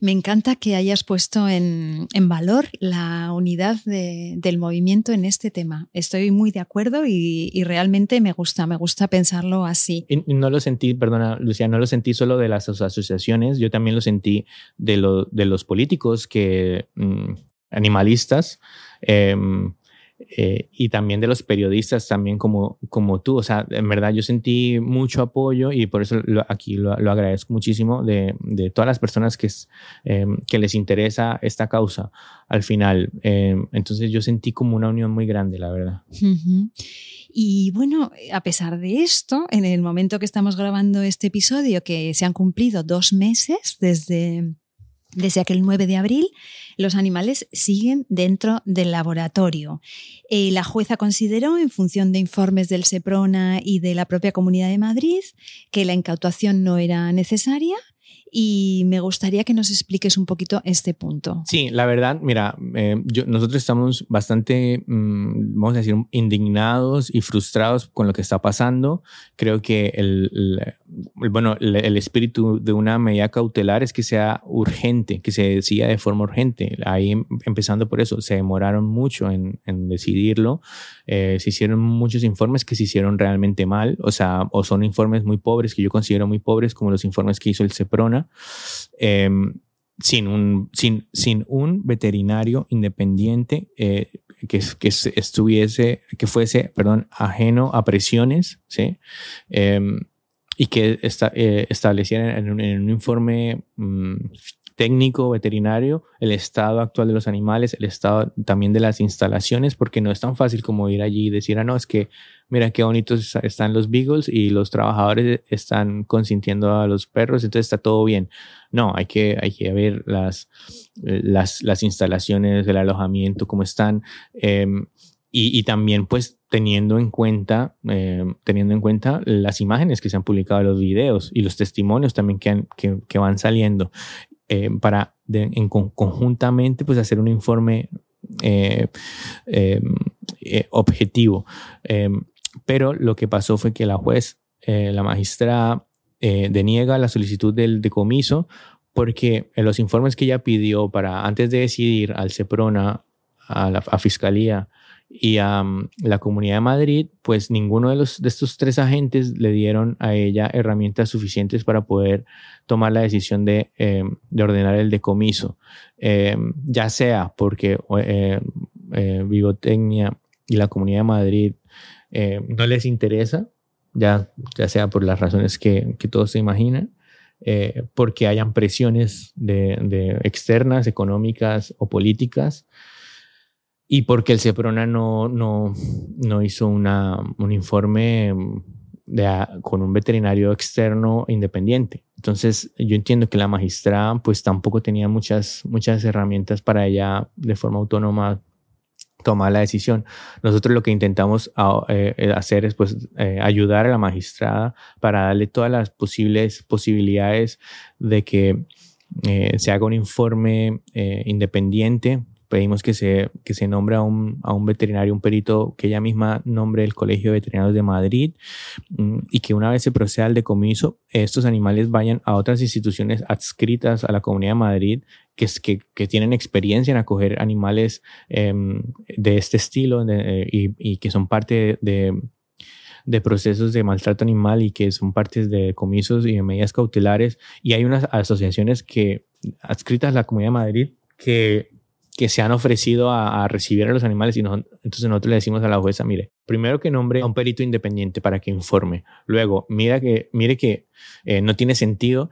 Me encanta que hayas puesto en, valor la unidad del movimiento en este tema. Estoy muy de acuerdo y, realmente me gusta, me gusta pensarlo así. no lo sentí, perdona, Lucía, no lo sentí solo de las asociaciones, yo también lo sentí de, los políticos que, mm, animalistas. Em, eh, y también de los periodistas también como, como tú. O sea, en verdad yo sentí mucho apoyo y por eso aquí lo, agradezco muchísimo de, de, todas las personas que, es, em, que les interesa esta causa al final. Em, entonces yo sentí como una unión muy grande, la verdad. Y bueno, a pesar de esto, en el momento que estamos grabando este episodio, que se han cumplido dos meses desde desde aquel 9 de abril, los animales siguen dentro del laboratorio. Eh, la jueza consideró, en función de informes del SEPRONA y de la propia Comunidad de Madrid, que la incautación no era necesaria y me gustaría que nos expliques un poquito este punto. Sí, la verdad, mira, eh, nosotros estamos bastante, mm, vamos a decir, indignados y frustrados con lo que está pasando. Creo que el, bueno, el, espíritu de una medida cautelar es que sea urgente, que se decida de forma urgente. Ahí em, empezando por eso, se demoraron mucho en, en decidirlo. Eh, se hicieron muchos informes que se hicieron realmente mal, o sea, o son informes muy pobres, que yo considero muy pobres, como los informes que hizo el CEPRONA, em, sin, un, sin, sin un veterinario independiente eh, que, que estuviese, que fuese, perdón, ajeno a presiones, ¿sí? Em, y que esta, eh, estableciera en un, informe mm, técnico veterinario, el estado actual de los animales, el estado también de las instalaciones, porque no es tan fácil como ir allí y decir, ah, no, es que mira qué bonitos están los beagles y los trabajadores están consintiendo a los perros, entonces está todo bien. No, hay que, hay que ver las, las, las instalaciones, el alojamiento, cómo están. Em, y, y, también pues teniendo en cuenta em, teniendo en cuenta las imágenes que se han publicado los videos y los testimonios también que, que, que van saliendo eh, para en, conjuntamente pues hacer un informe eh, eh, objetivo. pero lo que pasó fue que la juez, la magistrada, deniega la solicitud del decomiso porque en los informes que ella pidió para antes de decidir al CEPRONA, a la Fiscalía, y a la Comunidad de Madrid, pues ninguno de, los, de estos tres agentes le dieron a ella herramientas suficientes para poder tomar la decisión de, eh, de ordenar el decomiso, eh, ya sea porque eh, Bigotecnia y la Comunidad de Madrid no les interesa, ya, ya sea por las razones que, que todos se imaginan, porque hayan presiones de externas, económicas o políticas, y porque el CEPRONA no, no, no hizo una, un informe con un veterinario externo independiente. Entonces, yo entiendo que la magistrada pues tampoco tenía muchas, muchas herramientas para ella de forma autónoma tomar la decisión. Nosotros lo que intentamos eh, hacer es pues eh, ayudar a la magistrada para darle todas las posibles posibilidades de que eh, se haga un informe independiente pedimos que se, que se nombre a un, a un veterinario, un perito que ella misma nombre el Colegio de Veterinarios de Madrid mm, y que una vez se proceda al decomiso, estos animales vayan a otras instituciones adscritas a la Comunidad de Madrid que, que, que tienen experiencia en acoger animales em, de este estilo eh, y, y, que son parte de, de procesos de maltrato animal y que son partes de decomisos y de medidas cautelares. Y hay unas asociaciones que adscritas a la Comunidad de Madrid que que se han ofrecido a, recibir a los animales y entonces nosotros le decimos a la jueza, mire, primero que nombre a un perito independiente para que informe. Luego, mira que, mire que eh, no tiene sentido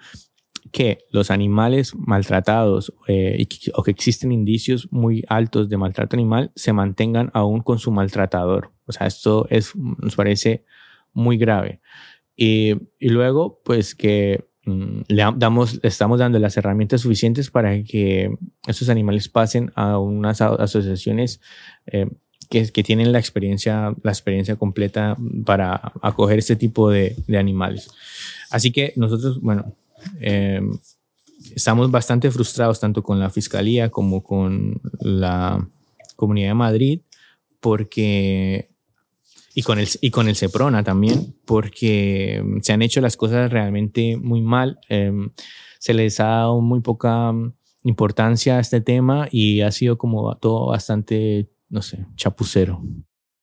que los animales maltratados eh, o que existen indicios muy altos de maltrato animal se mantengan aún con su maltratador. O sea, esto es, nos parece muy grave. Y, luego, pues que le damos, estamos dando las herramientas suficientes para que estos animales pasen a unas asociaciones eh, que, que, tienen la experiencia, la experiencia completa para acoger este tipo de, de animales. Así que nosotros, bueno, eh, estamos bastante frustrados tanto con la Fiscalía como con la Comunidad de Madrid porque y con el y con el Ceprona también porque se han hecho las cosas realmente muy mal em, se les ha dado muy poca importancia a este tema y ha sido como todo bastante no sé chapucero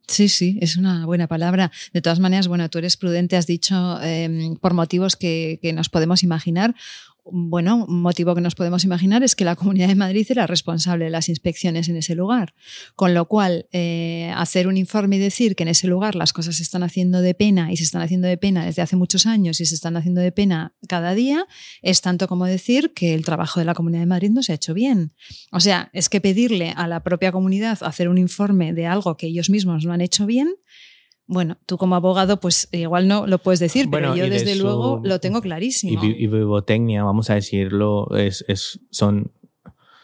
Sí, sí, es una buena palabra. De todas maneras, bueno, tú eres prudente, has dicho eh, por motivos que, que, nos podemos imaginar bueno, un motivo que nos podemos imaginar es que la Comunidad de Madrid era responsable de las inspecciones en ese lugar. Con lo cual, eh, hacer un informe y decir que en ese lugar las cosas se están haciendo de pena y se están haciendo de pena desde hace muchos años y se están haciendo de pena cada día, es tanto como decir que el trabajo de la Comunidad de Madrid no se ha hecho bien. O sea, es que pedirle a la propia comunidad hacer un informe de algo que ellos mismos no han hecho bien bueno, tú como abogado, pues igual no lo puedes decir, pero yo desde luego lo tengo clarísimo. Y, Vivotecnia, vamos a decirlo, es, es, son,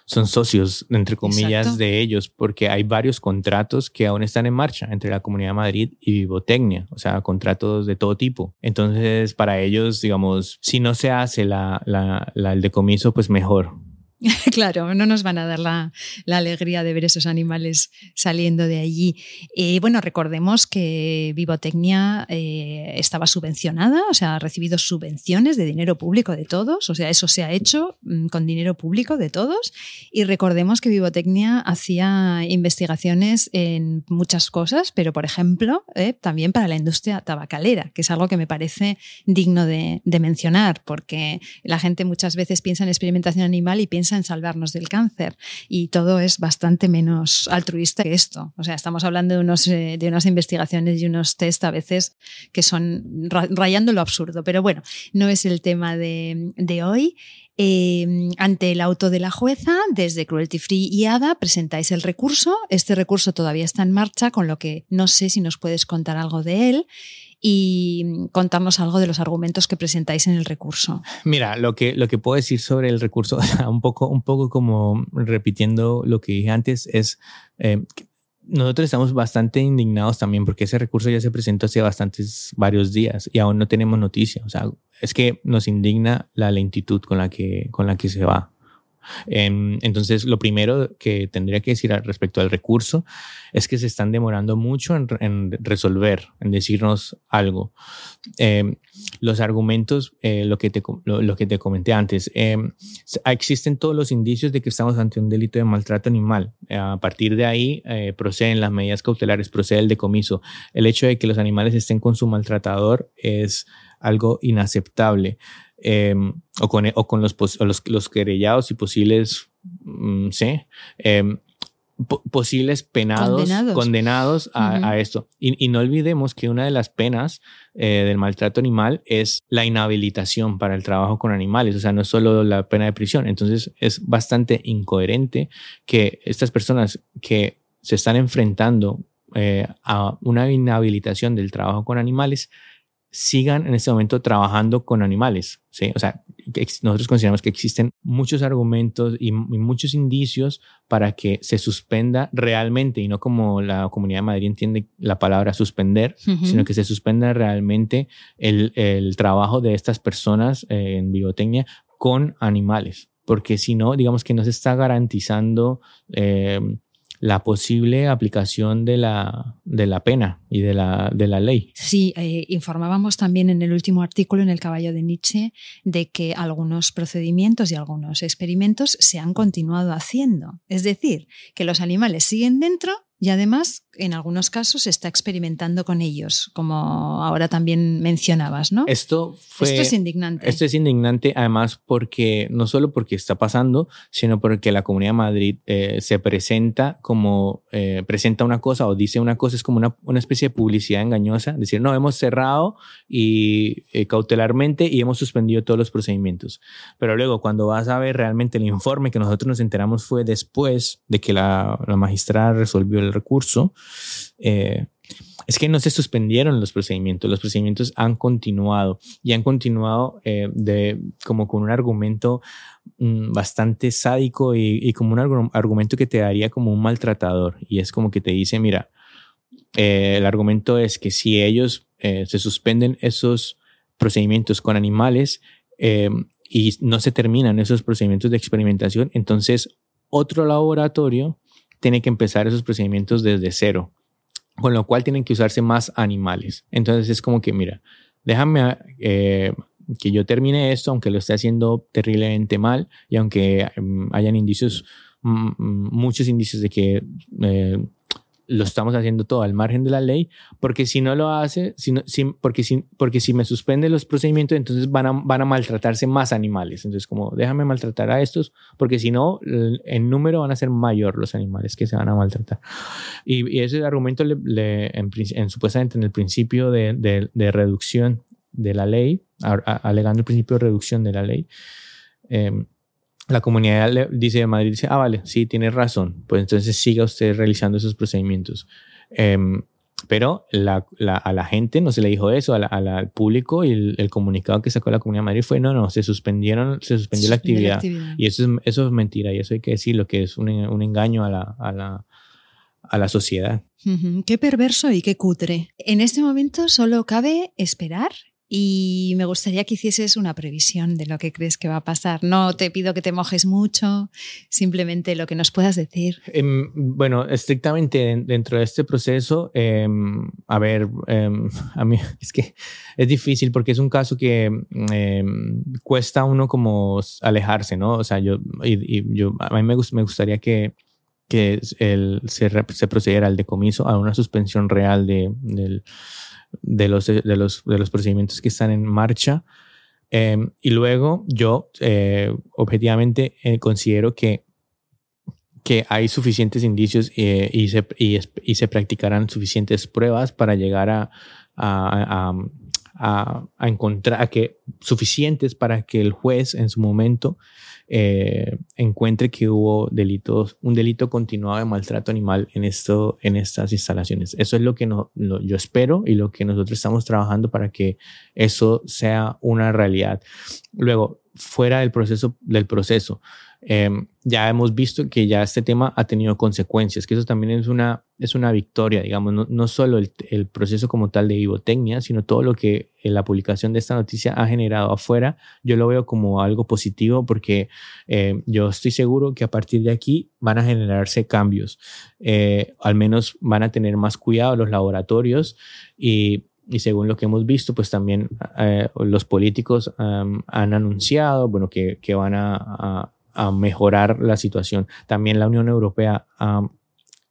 son socios, entre comillas, de ellos, porque hay varios contratos que aún están en marcha entre la Comunidad de Madrid y Vivotecnia, o sea, contratos de todo tipo. Entonces, para ellos, digamos, si no se hace la, la, la el decomiso, pues mejor, claro, no nos van a dar la, alegría de ver esos animales saliendo de allí. Eh, bueno, recordemos que Vivotecnia eh, estaba subvencionada, o sea, ha recibido subvenciones de dinero público de todos, o sea, eso se ha hecho mm, con dinero público de todos. Y recordemos que Vivotecnia hacía investigaciones en muchas cosas, pero por ejemplo, eh, también para la industria tabacalera, que es algo que me parece digno de, de mencionar, porque la gente muchas veces piensa en experimentación animal y piensa en salvarnos del cáncer. Y todo es bastante menos altruista que esto. O sea, estamos hablando de, unos, eh, de unas investigaciones y unos test a veces que son rayando lo absurdo. Pero bueno, no es el tema de, de hoy. Eh, ante el auto de la jueza, desde Cruelty Free y ADA, presentáis el recurso. Este recurso todavía está en marcha, con lo que no sé si nos puedes contar algo de él y contarnos algo de los argumentos que presentáis en el recurso. Mira, lo que, lo que puedo decir sobre el recurso, un poco, un poco como repitiendo lo que dije antes, es eh, nosotros estamos bastante indignados también porque ese recurso ya se presentó hace bastantes, varios días y aún no tenemos noticia. O sea, es que nos indigna la lentitud con la que, con la que se va. Em, entonces, lo primero que tendría que decir respecto al recurso es que se están demorando mucho en, resolver, en decirnos algo. Em, los argumentos, eh, lo, que te, lo, que te comenté antes, em, existen todos los indicios de que estamos ante un delito de maltrato animal. A partir de ahí eh, proceden las medidas cautelares, procede el decomiso. El hecho de que los animales estén con su maltratador es algo inaceptable. Em, o, con, o con los, los, los, querellados y posibles, mm, sí, em, posibles penados, condenados, a, esto. Y, y, no olvidemos que una de las penas eh, del maltrato animal es la inhabilitación para el trabajo con animales, o sea, no es solo la pena de prisión. Entonces es bastante incoherente que estas personas que se están enfrentando eh, a una inhabilitación del trabajo con animales sigan en este momento trabajando con animales. ¿sí? O sea, nosotros consideramos que existen muchos argumentos y, muchos indicios para que se suspenda realmente, y no como la Comunidad de Madrid entiende la palabra suspender, sino que se suspenda realmente el, el trabajo de estas personas eh, en biotecnia con animales. Porque si no, digamos que no se está garantizando eh, la posible aplicación de la, de la pena y de la, de la ley. Sí, eh, informábamos también en el último artículo en el caballo de Nietzsche de que algunos procedimientos y algunos experimentos se han continuado haciendo. Es decir, que los animales siguen dentro y además, en algunos casos, se está experimentando con ellos, como ahora también mencionabas, ¿no? Esto, fue, esto es indignante. Esto es indignante, además, porque no solo porque está pasando, sino porque la Comunidad de Madrid eh, se presenta como, eh, presenta una cosa o dice una cosa, es como una, una especie de publicidad engañosa, decir, no, hemos cerrado y eh, cautelarmente y hemos suspendido todos los procedimientos. Pero luego, cuando vas a ver realmente el informe que nosotros nos enteramos fue después de que la, la magistrada resolvió el recurso, eh, es que no se suspendieron los procedimientos, los procedimientos han continuado y han continuado eh, de, como con un argumento mm, bastante sádico y, como un argumento que te daría como un maltratador. Y es como que te dice, mira, eh, el argumento es que si ellos eh, se suspenden esos procedimientos con animales eh, y no se terminan esos procedimientos de experimentación, entonces otro laboratorio tiene que empezar esos procedimientos desde cero, con lo cual tienen que usarse más animales. Entonces es como que, mira, déjame que yo termine esto, aunque lo esté haciendo terriblemente mal y aunque mm, hayan indicios, mm, mm, muchos indicios de que lo estamos haciendo todo al margen de la ley, porque si no lo hace, si porque, si, porque si me suspende los procedimientos, entonces van a, van a maltratarse más animales. Entonces, como déjame maltratar a estos, porque si no, en número van a ser mayor los animales que se van a maltratar. Y, ese argumento, le, en, supuestamente en el principio de, de, reducción de la ley, alegando el principio de reducción de la ley, eh, la comunidad le dice de Madrid, dice, ah, vale, sí, tiene razón, pues entonces siga usted realizando esos procedimientos. Em, pero la, a la gente no se le dijo eso, al público y el, comunicado que sacó la Comunidad de Madrid fue, no, no, se suspendieron, se suspendió la actividad. Y eso es, eso es mentira y eso hay que decirlo, que es un, un engaño a la, a la, a la sociedad. Qué perverso y qué cutre. En este momento solo cabe esperar y me gustaría que hicieses una previsión de lo que crees que va a pasar. No te pido que te mojes mucho, simplemente lo que nos puedas decir. Em, bueno, estrictamente dentro de este proceso, em, a ver, em, a mí es que es difícil porque es un caso que cuesta uno como alejarse, ¿no? O sea, yo, y, yo a mí me, me gustaría que que el, se, se procediera al decomiso, a una suspensión real de, del de los, de los, de los procedimientos que están en marcha. Em, y luego yo eh, objetivamente eh, considero que, que hay suficientes indicios eh, y, se, y, se practicarán suficientes pruebas para llegar a, a, a, a encontrar que suficientes para que el juez en su momento eh, encuentre que hubo delitos, un delito continuado de maltrato animal en, esto, en estas instalaciones. Eso es lo que no, yo espero y lo que nosotros estamos trabajando para que eso sea una realidad. Luego, fuera del proceso, del proceso, Em, ya hemos visto que ya este tema ha tenido consecuencias, que eso también es una, es una victoria, digamos, no, no solo el, el, proceso como tal de vivotecnia, sino todo lo que la publicación de esta noticia ha generado afuera, yo lo veo como algo positivo porque eh, yo estoy seguro que a partir de aquí van a generarse cambios, eh, al menos van a tener más cuidado los laboratorios y y según lo que hemos visto, pues también eh, los políticos han anunciado, bueno, que, que van a, a mejorar la situación. También la Unión Europea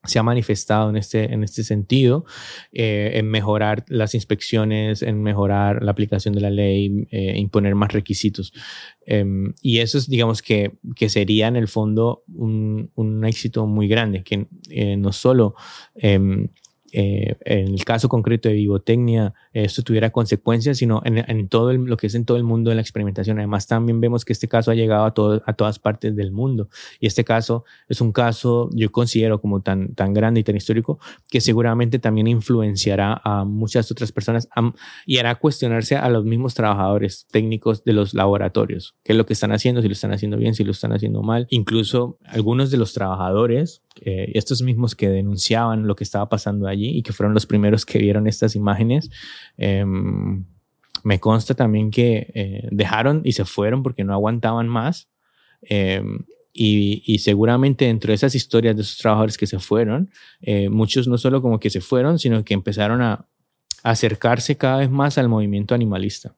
se ha manifestado en este, en este sentido, eh, en mejorar las inspecciones, en mejorar la aplicación de la ley, eh, imponer más requisitos. Em, y eso es, digamos, que, que sería en el fondo un, un éxito muy grande, que eh, no solo em, eh, en el caso concreto de Vivotecnia esto tuviera consecuencias, sino en, todo lo que es en todo el mundo de la experimentación. Además, también vemos que este caso ha llegado a, a todas partes del mundo. Y este caso es un caso, yo considero como tan, tan grande y tan histórico, que seguramente también influenciará a muchas otras personas y hará cuestionarse a los mismos trabajadores técnicos de los laboratorios, qué es lo que están haciendo, si lo están haciendo bien, si lo están haciendo mal. Incluso algunos de los trabajadores, eh, estos mismos que denunciaban lo que estaba pasando allí y que fueron los primeros que vieron estas imágenes, Em, me consta también que eh, dejaron y se fueron porque no aguantaban más. Em, y, seguramente dentro de esas historias de esos trabajadores que se fueron, eh, muchos no solo como que se fueron, sino que empezaron a, acercarse cada vez más al movimiento animalista.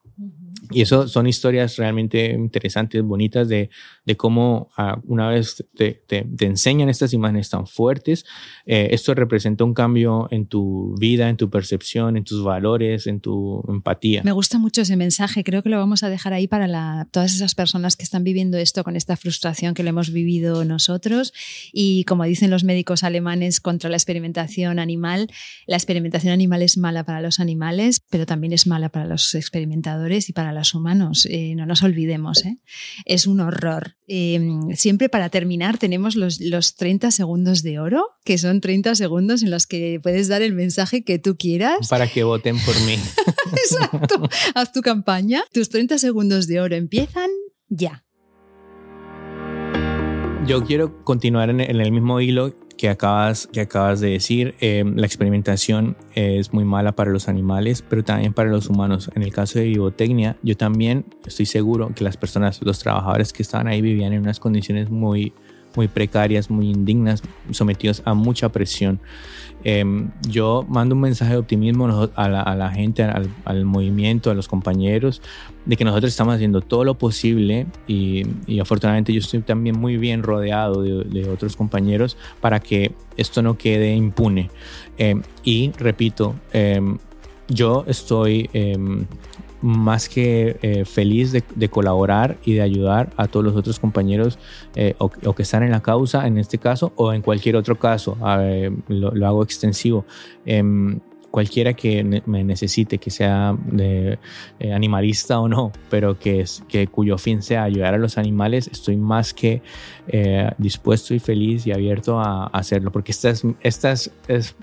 Y eso son historias realmente interesantes, bonitas, de, de cómo ah, una vez te, te, enseñan estas imágenes tan fuertes, eh, esto representa un cambio en tu vida, en tu percepción, en tus valores, en tu empatía. Me gusta mucho ese mensaje, creo que lo vamos a dejar ahí para la, todas esas personas que están viviendo esto con esta frustración que lo hemos vivido nosotros. Y como dicen los médicos alemanes contra la experimentación animal, la experimentación animal es mala para los animales, pero también es mala para los experimentadores y para los humanos, eh, no nos olvidemos, ¿eh? es un horror. Em, siempre para terminar tenemos los, los 30 segundos de oro, que son 30 segundos en los que puedes dar el mensaje que tú quieras. Para que voten por mí. Exacto, haz tu campaña. Tus 30 segundos de oro empiezan ya. yo quiero continuar en, el mismo hilo que acabas, que acabas de decir. Eh, la experimentación es muy mala para los animales, pero también para los humanos. En el caso de Vivotecnia, yo también estoy seguro que las personas, los trabajadores que estaban ahí vivían en unas condiciones muy, muy precarias, muy indignas, sometidos a mucha presión. Em, yo mando un mensaje de optimismo a la, gente, al, movimiento, a los compañeros, de que nosotros estamos haciendo todo lo posible y, afortunadamente yo estoy también muy bien rodeado de, otros compañeros para que esto no quede impune. Em, y repito, em, yo estoy más que eh, feliz de, colaborar y de ayudar a todos los otros compañeros eh, o, que están en la causa en este caso o en cualquier otro caso. lo, hago extensivo. Em, cualquiera que me necesite, que sea de, eh, animalista o no, pero que, que cuyo fin sea ayudar a los animales, estoy más que eh, dispuesto y feliz y abierto a, hacerlo, porque esta es, esta es,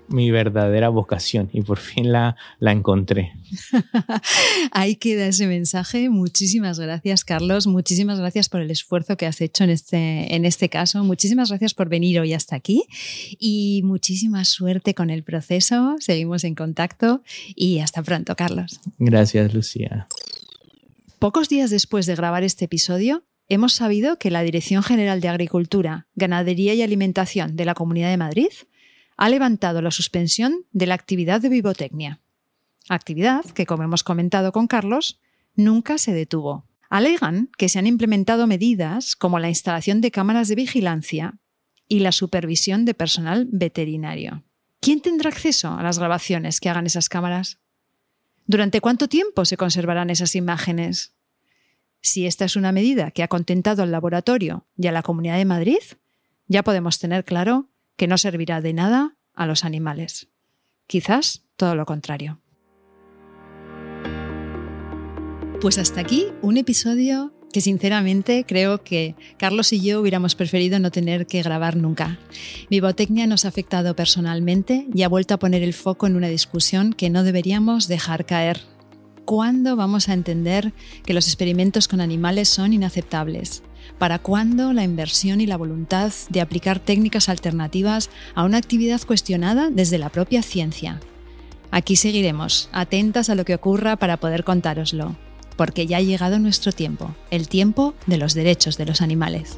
mi verdadera vocación y por fin la, la encontré. Ahí queda ese mensaje. Muchísimas gracias, Carlos. Muchísimas gracias por el esfuerzo que has hecho en este, en este caso. Muchísimas gracias por venir hoy hasta aquí y muchísima suerte con el proceso. Seguimos en contacto y hasta pronto, Carlos. Gracias, Lucía. Pocos días después de grabar este episodio, hemos sabido que la Dirección General de Agricultura, Ganadería y Alimentación de la Comunidad de Madrid ha levantado la suspensión de la actividad de vivotecnia. Actividad que, como hemos comentado con Carlos, nunca se detuvo. Alegan que se han implementado medidas como la instalación de cámaras de vigilancia y la supervisión de personal veterinario. ¿Quién tendrá acceso a las grabaciones que hagan esas cámaras? ¿Durante cuánto tiempo se conservarán esas imágenes? Si esta es una medida que ha contentado al laboratorio y a la Comunidad de Madrid, ya podemos tener claro que no servirá de nada a los animales. Quizás todo lo contrario. Pues hasta aquí un episodio que sinceramente creo que Carlos y yo hubiéramos preferido no tener que grabar nunca. Vivotecnia nos ha afectado personalmente y ha vuelto a poner el foco en una discusión que no deberíamos dejar caer. ¿Cuándo vamos a entender que los experimentos con animales son inaceptables? ¿Para cuándo la inversión y la voluntad de aplicar técnicas alternativas a una actividad cuestionada desde la propia ciencia? Aquí seguiremos, atentas a lo que ocurra para poder contároslo porque ya ha llegado nuestro tiempo, el tiempo de los derechos de los animales.